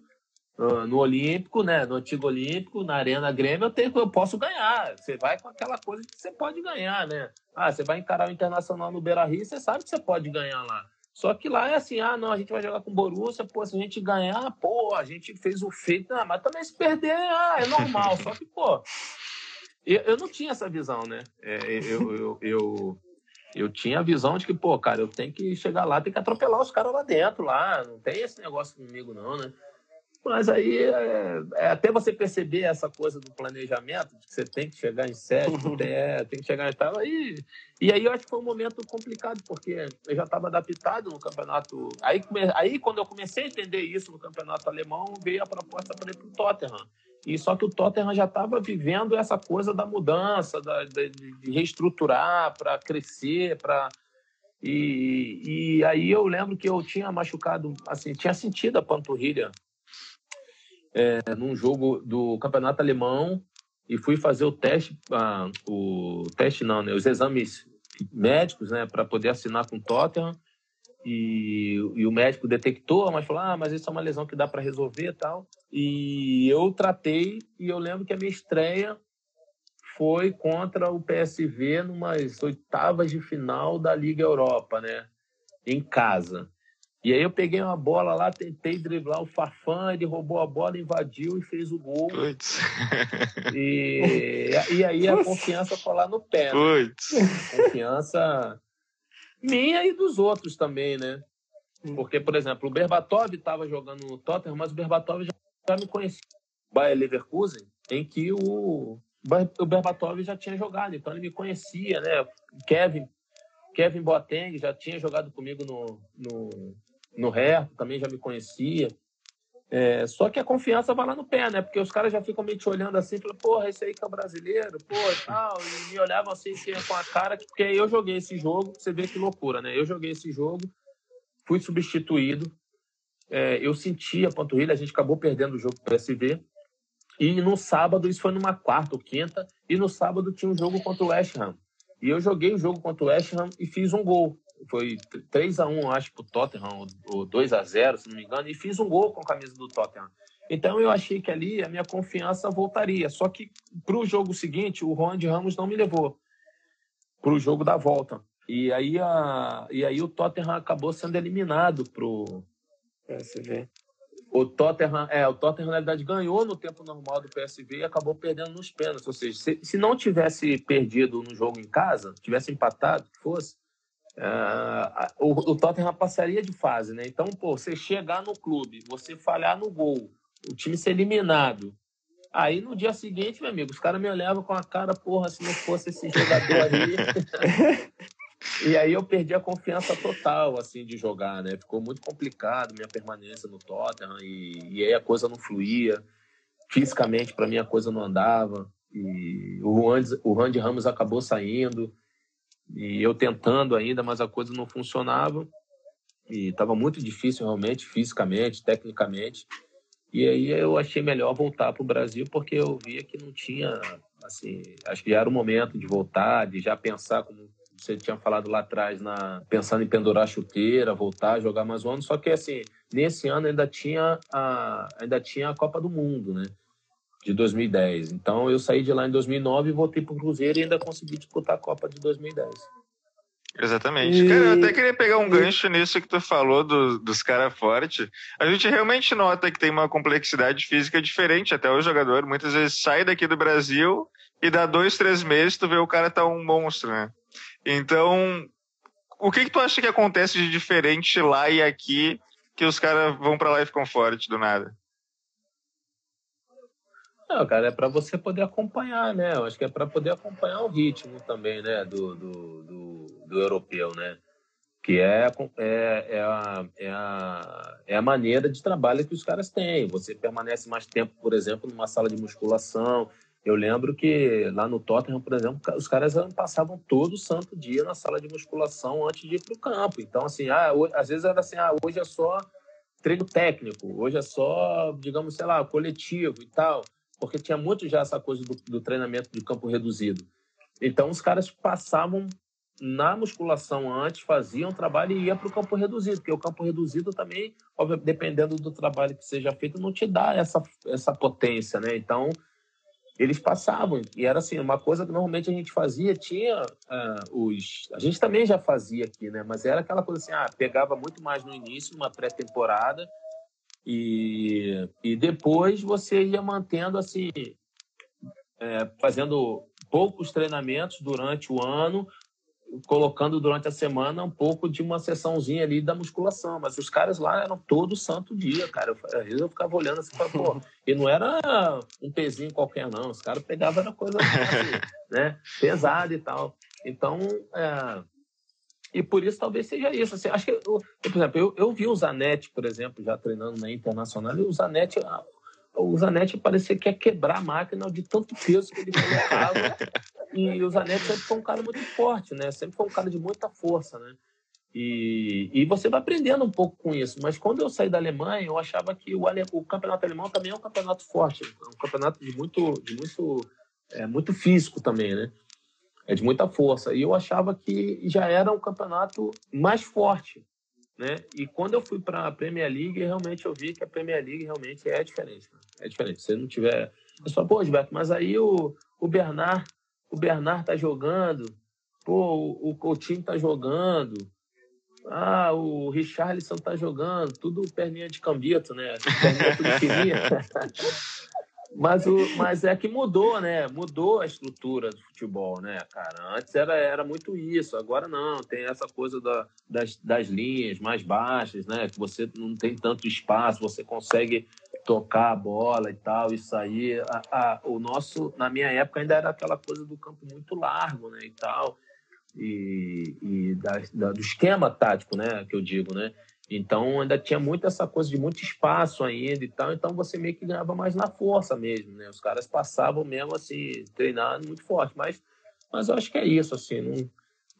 ah, no Olímpico, né? No antigo Olímpico, na Arena Grêmio, eu, tenho, eu posso ganhar. Você vai com aquela coisa que você pode ganhar, né? Ah, você vai encarar o Internacional no Beira Rio, você sabe que você pode ganhar lá. Só que lá é assim, ah, não, a gente vai jogar com o Borussia, pô, se a gente ganhar, pô, a gente fez o feito, ah, mas também se perder, ah, é normal. Só que, pô, eu, eu não tinha essa visão, né? É, eu, eu, eu, eu, tinha a visão de que, pô, cara, eu tenho que chegar lá, tenho que atropelar os caras lá dentro, lá, não tem esse negócio comigo, não, né? Mas aí, é, é, até você perceber essa coisa do planejamento, de que você tem que chegar em sétimo, tem, é, tem que chegar em tal, aí, e aí eu acho que foi um momento complicado, porque eu já estava adaptado no campeonato. Aí, aí, quando eu comecei a entender isso no campeonato alemão, veio a proposta para ir para o Tottenham. E só que o Tottenham já estava vivendo essa coisa da mudança, da, de, de reestruturar para crescer, para e, e aí eu lembro que eu tinha machucado, assim, tinha sentido a panturrilha é, num jogo do campeonato alemão e fui fazer o teste, ah, o teste não, né, os exames médicos, né, para poder assinar com o Tottenham. E, e, o médico detectou, mas falou: ah, mas isso é uma lesão que dá para resolver e tal. E eu tratei, e eu lembro que a minha estreia foi contra o PSV numas oitavas de final da Liga Europa, né? Em casa. E aí eu peguei uma bola lá, tentei driblar o Farfã, ele roubou a bola, invadiu e fez o gol. Puts. E, [LAUGHS] e aí a confiança foi lá no pé. Né? Confiança minha e dos outros também, né? Porque, por exemplo, o Berbatov estava jogando no Tottenham, mas o Berbatov já, já me conhecia. Bayer Leverkusen, em que o, o Berbatov já tinha jogado, então ele me conhecia, né? Kevin Kevin Boateng já tinha jogado comigo no, no, no Herto, também já me conhecia. É, só que a confiança vai lá no pé, né? Porque os caras já ficam meio te olhando assim, falam, porra, esse aí que é o brasileiro, pô, e tal. E me olhavam assim, com a cara, porque eu joguei esse jogo, você vê que loucura, né? Eu joguei esse jogo, fui substituído. é, eu senti a panturrilha, a gente acabou perdendo o jogo para o PSV. E no sábado, isso foi numa quarta ou quinta, e no sábado tinha um jogo contra o West Ham. E eu joguei o jogo contra o West Ham e fiz um gol. Foi 3 a 1 acho, pro Tottenham, ou 2 a 0 se não me engano, e fiz um gol com a camisa do Tottenham. Então eu achei que ali a minha confiança voltaria. Só que para o jogo seguinte, o Juan de Ramos não me levou para o jogo da volta. E aí, a, e aí o Tottenham acabou sendo eliminado pro PSV. O Tottenham, é, o Tottenham na realidade ganhou no tempo normal do PSV e acabou perdendo nos pênaltis. Ou seja, se, se não tivesse perdido no jogo em casa, tivesse empatado, que fosse, uh, o, o Tottenham passaria de fase, né? Então, pô, você chegar no clube, você falhar no gol, o time ser eliminado. Aí no dia seguinte, meu amigo, os caras me olhavam com a cara, porra, se não fosse esse jogador aí. [LAUGHS] e aí eu perdi a confiança total, assim, de jogar, né? Ficou muito complicado minha permanência no Tottenham e, e aí a coisa não fluía. Fisicamente, para mim, a coisa não andava. E o Juan, o Juan de Ramos acabou saindo e eu tentando ainda, mas a coisa não funcionava. E estava muito difícil realmente, fisicamente, tecnicamente. E aí eu achei melhor voltar para o Brasil porque eu via que não tinha, assim, acho que já era o momento de voltar, de já pensar como você tinha falado lá atrás, na, pensando em pendurar a chuteira, voltar, jogar mais um ano. Só que assim, nesse ano ainda tinha a, ainda tinha a Copa do Mundo, né? De 2010. Então eu saí de lá em 2009 e voltei para o Cruzeiro e ainda consegui disputar a Copa de 2010. Exatamente. E... Cara, eu até queria pegar um gancho nisso que tu falou do, dos caras fortes. A gente realmente nota que tem uma complexidade física diferente. Até o jogador muitas vezes sai daqui do Brasil e dá dois, três meses tu vê o cara tá um monstro, né? Então, o que que tu acha que acontece de diferente lá e aqui que os caras vão para lá e ficam fortes do nada? Não, cara, é para você poder acompanhar, né? Eu acho que é para poder acompanhar o ritmo também, né? Do, do, do, do europeu, né? Que é, é, é, a, é, a, é a maneira de trabalho que os caras têm. Você permanece mais tempo, por exemplo, numa sala de musculação. Eu lembro que lá no Tottenham, por exemplo, os caras passavam todo santo dia na sala de musculação antes de ir para o campo. Então, assim, ah, hoje, às vezes era assim, ah, hoje é só treino técnico, hoje é só, digamos, sei lá, coletivo e tal porque tinha muito já essa coisa do, do treinamento de campo reduzido. Então, os caras passavam na musculação antes, faziam trabalho e ia para o campo reduzido, porque o campo reduzido também, dependendo do trabalho que seja feito, não te dá essa, essa potência, né? Então, eles passavam, e era assim, uma coisa que normalmente a gente fazia, tinha uh, os... A gente também já fazia aqui, né? Mas era aquela coisa assim, ah, pegava muito mais no início, numa pré-temporada, e, e depois você ia mantendo assim, é, fazendo poucos treinamentos durante o ano, colocando durante a semana um pouco de uma sessãozinha ali da musculação. Mas os caras lá eram todo santo dia, cara. Às vezes eu ficava olhando assim, pô, e não era um pezinho qualquer, não. Os caras pegavam era coisa assim, né? pesada e tal. Então, é, e por isso talvez seja isso. Assim, acho que, eu, por exemplo, eu, eu vi o Zanetti, por exemplo, já treinando na Internacional, e o Zanetti, o Zanetti parecia que ia quebrar a máquina de tanto peso que ele colocava. [LAUGHS] e o Zanetti sempre foi um cara muito forte, né? Sempre foi um cara de muita força, né? E, e você vai aprendendo um pouco com isso. Mas quando eu saí da Alemanha, eu achava que o, o campeonato alemão também é um campeonato forte, é um campeonato de muito, de muito, é, muito físico também, né? É de muita força. E eu achava que já era um campeonato mais forte, né? E quando eu fui para a Premier League, realmente eu vi que a Premier League realmente é diferente. Né? É diferente. Se não tiver, eu só pô, Gilberto, mas aí o, o Bernard, o Bernard tá jogando, pô, o, Coutinho tá jogando. Ah, o Richarlison tá jogando, tudo perninha de cambito, né? Perninha fininha. [LAUGHS] Mas, o, mas é que mudou, né? Mudou a estrutura do futebol, né, cara? Antes era, era muito isso, agora não. Tem essa coisa da, das, das linhas mais baixas, né? Que você não tem tanto espaço, você consegue tocar a bola e tal, e sair. A, a, o nosso, na minha época, ainda era aquela coisa do campo muito largo, né? E tal. E, e da, da, do esquema tático, né? Que eu digo, né? Então ainda tinha muito essa coisa de muito espaço ainda e tal, então você meio que ganhava mais na força mesmo, né? Os caras passavam mesmo assim, treinando muito forte, mas, mas eu acho que é isso, assim, não,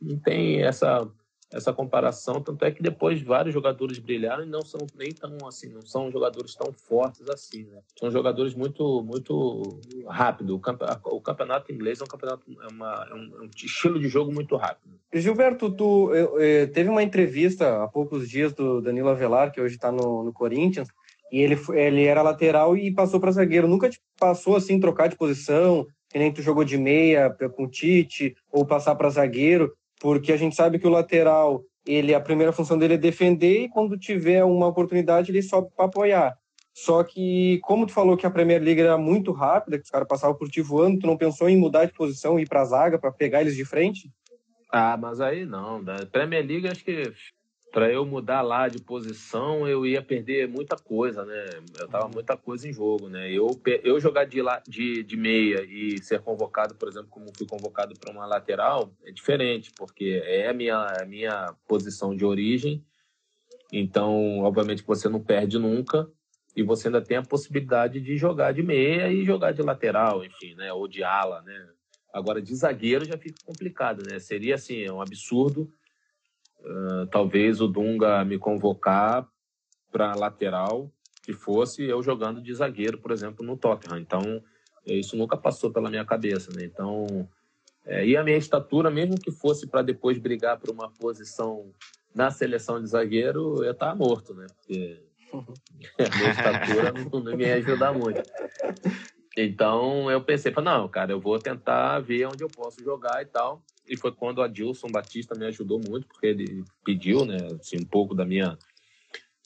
não tem essa. Essa comparação, tanto é que depois vários jogadores brilharam e não são nem tão assim, não são jogadores tão fortes assim, né? São jogadores muito muito rápido. O campeonato inglês é um campeonato é, uma, é, um, é um, estilo de jogo muito rápido. Gilberto, tu eu, teve uma entrevista há poucos dias do Danilo Avelar, que hoje está no, no Corinthians, e ele, ele era lateral e passou para zagueiro. Nunca te passou assim trocar de posição, que nem tu jogou de meia com o Tite, ou passar para zagueiro porque a gente sabe que o lateral, ele a primeira função dele é defender e quando tiver uma oportunidade ele sobe para apoiar. Só que, como tu falou que a Premier League era muito rápida, que os caras passavam por ti voando, tu não pensou em mudar de posição e ir para a zaga para pegar eles de frente? Ah, mas aí não. Da Premier League acho que para eu mudar lá de posição, eu ia perder muita coisa, né? Eu tava uhum. muita coisa em jogo, né? Eu, eu jogar de, de, de meia e ser convocado, por exemplo, como fui convocado para uma lateral, é diferente, porque é a minha, a minha posição de origem. Então, obviamente, você não perde nunca e você ainda tem a possibilidade de jogar de meia e jogar de lateral, enfim, né? Ou de ala, né? Agora, de zagueiro já fica complicado, né? Seria, assim, um absurdo Uh, talvez o Dunga me convocar para lateral que fosse eu jogando de zagueiro, por exemplo, no Tottenham. Então, isso nunca passou pela minha cabeça, né? Então, é, e a minha estatura, mesmo que fosse para depois brigar por uma posição na seleção de zagueiro, eu ia estar morto, né? Porque [LAUGHS] [LAUGHS] a minha estatura não, não me ia ajudar muito. Então, eu pensei, não, cara, eu vou tentar ver onde eu posso jogar e tal. E foi quando o Adilson Batista me ajudou muito, porque ele pediu, né, assim, um pouco da minha...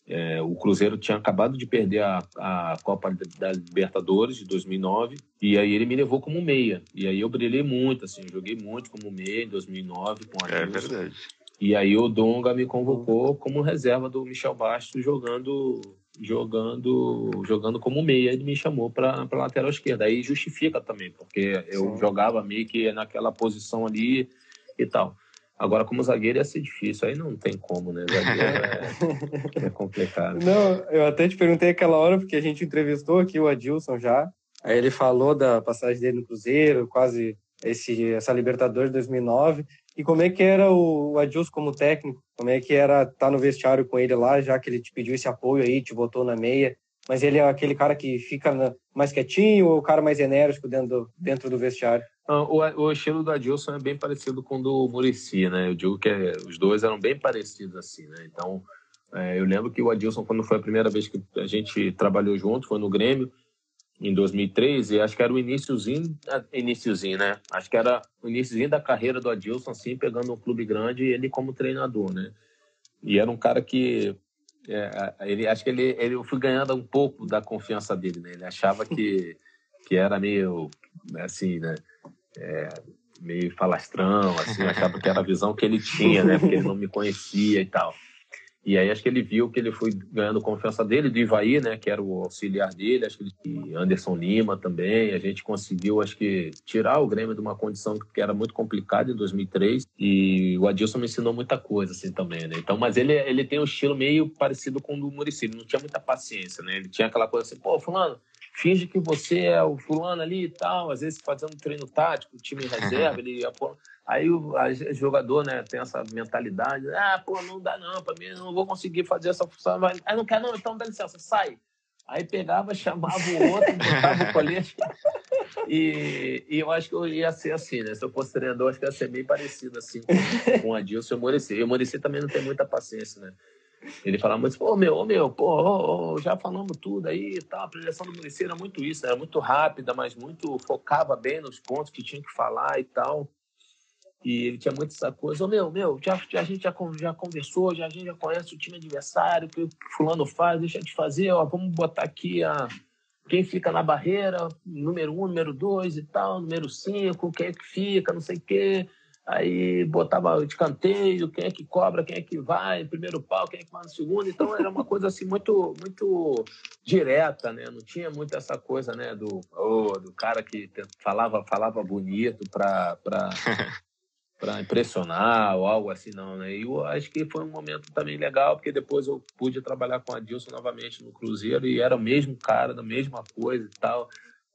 É, o Cruzeiro tinha acabado de perder a, a Copa da Libertadores de 2009 e aí ele me levou como meia. E aí eu brilhei muito assim joguei muito como meia em 2009 com a é verdade. E aí o Donga me convocou como reserva do Michel Bastos jogando jogando jogando como meia ele me chamou para lateral esquerda. Aí justifica também porque eu Sim. jogava meio que naquela posição ali e tal. Agora como zagueiro ia ser difícil. Aí não tem como né? Zagueiro é, [LAUGHS] é complicado. Não eu até te perguntei aquela hora porque a gente entrevistou aqui o Adilson já. Aí ele falou da passagem dele no Cruzeiro quase esse essa Libertadores 2009 e como é que era o Adilson como técnico? Como é que era estar tá no vestiário com ele lá, já que ele te pediu esse apoio aí, te botou na meia? Mas ele é aquele cara que fica mais quietinho ou o cara mais enérgico dentro do, dentro do vestiário? O, o, estilo do Adilson é bem parecido com o do Murici, né? Eu digo que é, os dois eram bem parecidos assim, né? Então, é, eu lembro que o Adilson, quando foi a primeira vez que a gente trabalhou junto, foi no Grêmio, em 2013, acho que era o iníciozinho, ah, iníciozinho, né? Acho que era o iníciozinho da carreira do Adilson, assim, pegando um clube grande e ele como treinador, né? E era um cara que é, ele acho que ele, ele eu fui ganhando um pouco da confiança dele, né? Ele achava que que era meio assim, né? É, meio falastrão, assim, achava que era a visão que ele tinha, né? Porque ele não me conhecia e tal. E aí acho que ele viu que ele foi ganhando confiança dele, do Ivaí, né, que era o auxiliar dele, acho que ele, Anderson Lima também, a gente conseguiu, acho que, tirar o Grêmio de uma condição que era muito complicada em 2003, e o Adilson me ensinou muita coisa, assim, também, né, então, mas ele, ele tem um estilo meio parecido com o do Muricy, ele não tinha muita paciência, né, ele tinha aquela coisa assim, pô, fulano, finge que você é o fulano ali e tal, às vezes fazendo treino tático, time em reserva, ele aí o jogador, né, tem essa mentalidade, ah, pô, não dá não, para mim não vou conseguir fazer essa função, mas aí não quer não, então dá licença, sai. Aí pegava, chamava o outro, botava o colete. [LAUGHS] E, e, eu acho que eu ia ser assim, né? Se eu fosse treinador, acho que ia ser bem parecido assim com, com a Dilson e o Muricy. E o Muricy também não tem muita paciência, né? Ele falava muito, pô, meu, ô, meu, pô, já falamos tudo aí e tal. A preleção do Muricy era muito isso, era muito rápida, mas muito focava bem nos pontos que tinha que falar e tal. E ele tinha muito essa coisa, ô, meu, meu, já, já, a gente já, já conversou, já, a gente já conhece o time adversário, o que o fulano faz, deixa de fazer, ó, vamos botar aqui a, quem fica na barreira, número um, número dois e tal, número cinco, quem é que fica, não sei o quê aí botava de canteio, quem é que cobra, quem é que vai, primeiro pau, quem é que vai no segundo, então era uma coisa assim muito muito direta, né? Não tinha muito essa coisa, né, do oh, do cara que falava falava bonito para para [LAUGHS] para impressionar ou algo assim não, né? E eu acho que foi um momento também legal, porque depois eu pude trabalhar com a Dilson novamente no Cruzeiro e era o mesmo cara, da mesma coisa e tal.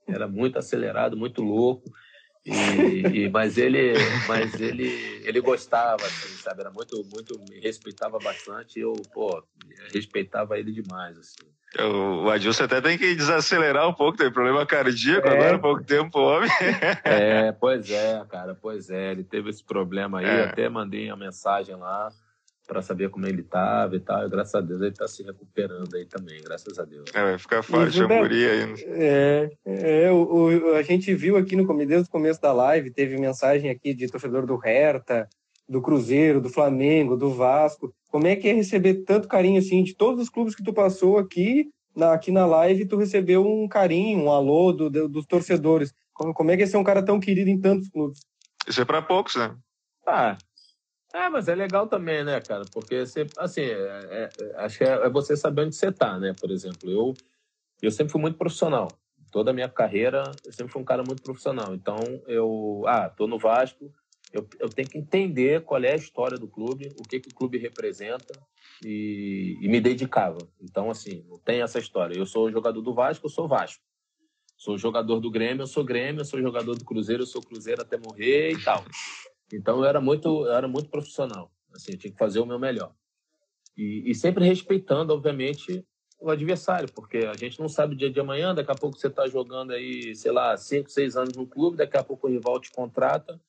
Era muito acelerado, muito louco. E, e, mas ele, mas ele, ele gostava, assim, sabe? Era muito, muito, me respeitava bastante. E eu, pô, respeitava ele demais, assim. O Adilson até tem que desacelerar um pouco, tem problema cardíaco é. agora, pouco tempo, homem. É, pois é, cara, pois é. Ele teve esse problema aí, é. até mandei uma mensagem lá para saber como ele estava e tal. E graças a Deus ele está se recuperando aí também, graças a Deus. É, vai ficar forte a Muri ainda. É, é o, o, a gente viu aqui no desde o começo da live, teve mensagem aqui de torcedor do Hertha, do Cruzeiro, do Flamengo, do Vasco. Como é que é receber tanto carinho assim de todos os clubes que tu passou aqui na, aqui na live? Tu recebeu um carinho, um alô do, do, dos torcedores. Como, como é que é ser um cara tão querido em tantos clubes? Isso é para poucos, né? Ah, é, mas é legal também, né, cara? Porque você, assim, é, é, é, acho que é, é, você saber onde você tá, né? Por exemplo, eu, eu sempre fui muito profissional. Toda a minha carreira, eu sempre fui um cara muito profissional. Então, eu, ah, tô no Vasco, eu, eu tenho que entender qual é a história do clube, o que, que o clube representa e, e me dedicava. Então, assim, não tem essa história. Eu sou jogador do Vasco, eu sou Vasco. Sou jogador do Grêmio, eu sou Grêmio. Eu sou jogador do Cruzeiro, eu sou Cruzeiro até morrer e tal. Então, eu era muito, eu era muito profissional. Assim, eu tinha que fazer o meu melhor. E, e sempre respeitando, obviamente, o adversário, porque a gente não sabe o dia de amanhã, daqui a pouco você está jogando aí, sei lá, cinco, seis anos no clube, daqui a pouco o rival te contrata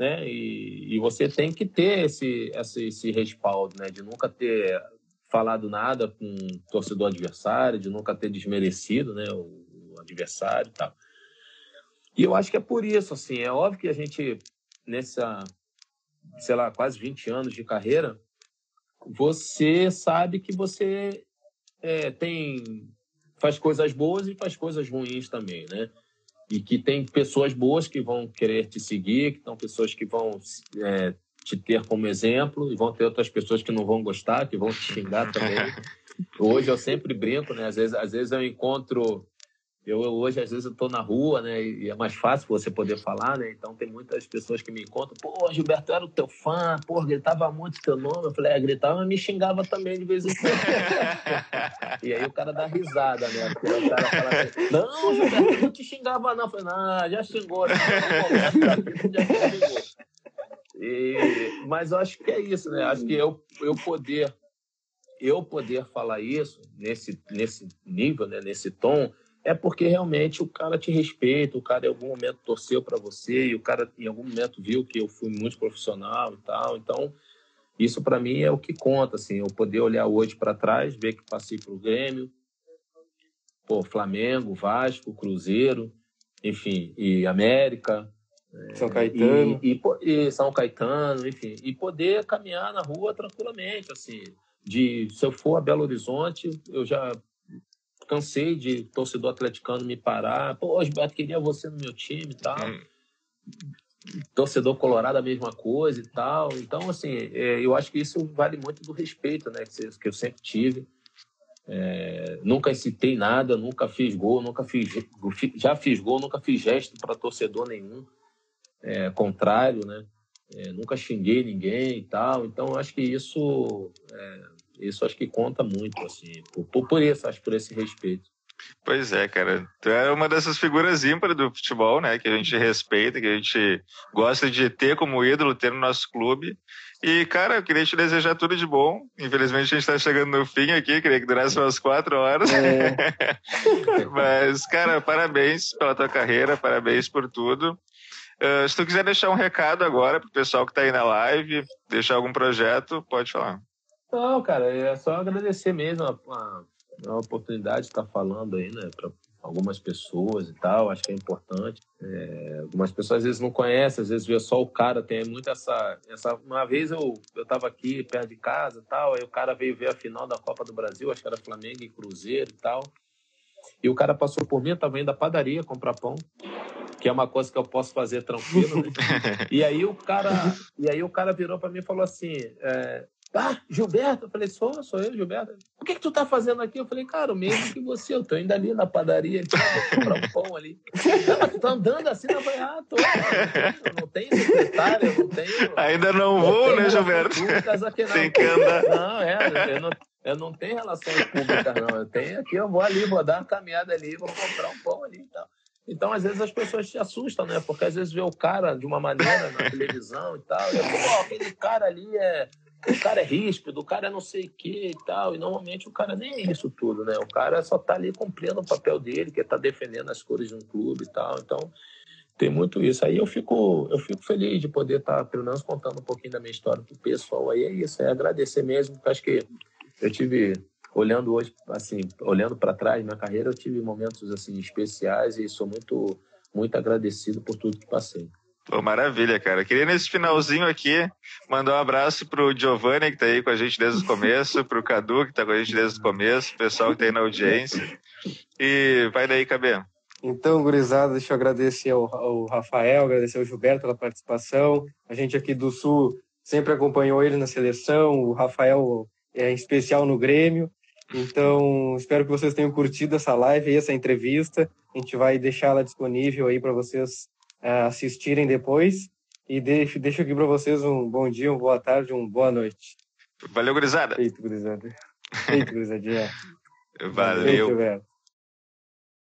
né? E, e você tem que ter esse, esse, esse respaldo, né? De nunca ter falado nada com o torcedor adversário, de nunca ter desmerecido, né? O, o adversário e tal. E eu acho que é por isso, assim, é óbvio que a gente, nessa, sei lá, quase 20 anos de carreira, você sabe que você é, tem faz coisas boas e faz coisas ruins também, né? e que tem pessoas boas que vão querer te seguir, que são pessoas que vão é, te ter como exemplo, e vão ter outras pessoas que não vão gostar, que vão te xingar também. [LAUGHS] Hoje eu sempre brinco, né? Às vezes, às vezes eu encontro eu, hoje, às vezes, eu estou na rua, né? E é mais fácil você poder falar, né? Então, tem muitas pessoas que me encontram. Pô, Gilberto, eu era o teu fã. Pô, gritava muito teu nome. Eu falei, é, gritava, mas me xingava também de vez em quando. [LAUGHS] e aí o cara dá risada, né? Porque o cara fala assim, não, Gilberto, eu não te xingava não. Eu falei, não, já xingou. Né? já xingou. E, mas eu acho que é isso, né? Acho que eu, eu poder eu poder falar isso nesse, nesse nível, né? nesse tom é porque realmente o cara te respeita, o cara em algum momento torceu para você e o cara em algum momento viu que eu fui muito profissional e tal. Então, isso para mim é o que conta, assim, eu poder olhar hoje para trás, ver que passei pro Grêmio, pô, Flamengo, Vasco, Cruzeiro, enfim, e América, São Caetano. E, e, e, São Caetano, enfim, e poder caminhar na rua tranquilamente, assim, de se eu for a Belo Horizonte, eu já cansei de torcedor atleticano me parar. Pô, Gilberto, queria você no meu time e tal. Hum. Torcedor colorado, a mesma coisa e tal. Então, assim, é, eu acho que isso vale muito do respeito, né? Que eu sempre tive. É, nunca incitei nada, nunca fiz gol, nunca fiz. Já fiz gol, nunca fiz gesto para torcedor nenhum. É, contrário, né? É, nunca xinguei ninguém e tal. Então, acho que isso é, isso acho que conta muito, assim, por, por isso, acho por esse respeito. Pois é, cara. Tu é uma dessas figuras ímpares do futebol, né? Que a gente respeita, que a gente gosta de ter como ídolo, ter no nosso clube. E, cara, eu queria te desejar tudo de bom. Infelizmente, a gente está chegando no fim aqui, queria que durasse umas quatro horas. É. [LAUGHS] Mas, cara, parabéns pela tua carreira, parabéns por tudo. Uh, se tu quiser deixar um recado agora pro pessoal que está aí na live, deixar algum projeto, pode falar. Não, cara, é só agradecer mesmo a, a, a oportunidade de estar falando aí, né, para algumas pessoas e tal, acho que é importante. É, algumas pessoas às vezes não conhecem, às vezes vê só o cara, tem muito essa. essa uma vez eu, eu tava aqui perto de casa e tal, aí o cara veio ver a final da Copa do Brasil, acho que era Flamengo e Cruzeiro e tal. E o cara passou por mim, eu tava indo à padaria comprar pão, que é uma coisa que eu posso fazer tranquilo, né? [LAUGHS] E aí o cara, e aí o cara virou para mim e falou assim: é, ah, Gilberto? Eu falei, sou, sou eu, Gilberto. O que, que tu tá fazendo aqui? Eu falei, cara, o mesmo que você, eu tô indo ali na padaria, vou comprar um pão ali. Não, mas tu tá andando assim, eu falei, ah, tô. Eu não tenho secretária, não tenho. Ainda não vou, né, Gilberto? Aqui, não. Tem que andar. Não, é, eu não, eu não tenho relações públicas, não. Eu tenho aqui, eu vou ali, vou dar uma caminhada ali, vou comprar um pão ali e tal. Então, às vezes, as pessoas se assustam, né? Porque às vezes vê o cara de uma maneira na televisão e tal. E, pô, aquele cara ali é. O cara é ríspido, o cara é não sei o que e tal. E normalmente o cara nem é isso tudo, né? O cara só tá ali cumprindo o papel dele, que é tá defendendo as cores de um clube e tal. Então, tem muito isso. Aí eu fico, eu fico feliz de poder estar, tá, pelo menos, contando um pouquinho da minha história pro pessoal. Aí é isso, é agradecer mesmo, porque acho que eu tive olhando hoje, assim, olhando para trás, minha carreira, eu tive momentos assim especiais e sou muito, muito agradecido por tudo que passei. Pô, maravilha, cara. Queria nesse finalzinho aqui mandar um abraço pro Giovanni, que está aí com a gente desde o começo, pro Cadu, que está com a gente desde o começo, o pessoal que está aí na audiência. E vai daí, Cabê. Então, gurizada, deixa eu agradecer ao, ao, Rafael, agradecer ao Gilberto pela participação. A gente aqui do Sul sempre acompanhou ele na seleção, o Rafael é em especial no Grêmio. Então, espero que vocês tenham curtido essa live e essa entrevista. A gente vai deixá-la disponível aí para vocês assistirem depois. E deixo, deixo aqui para vocês um bom dia, uma boa tarde, uma boa noite. Valeu, gurizada. Feito, gurizada. Feito, gurizadinha. [LAUGHS] Valeu. Feito,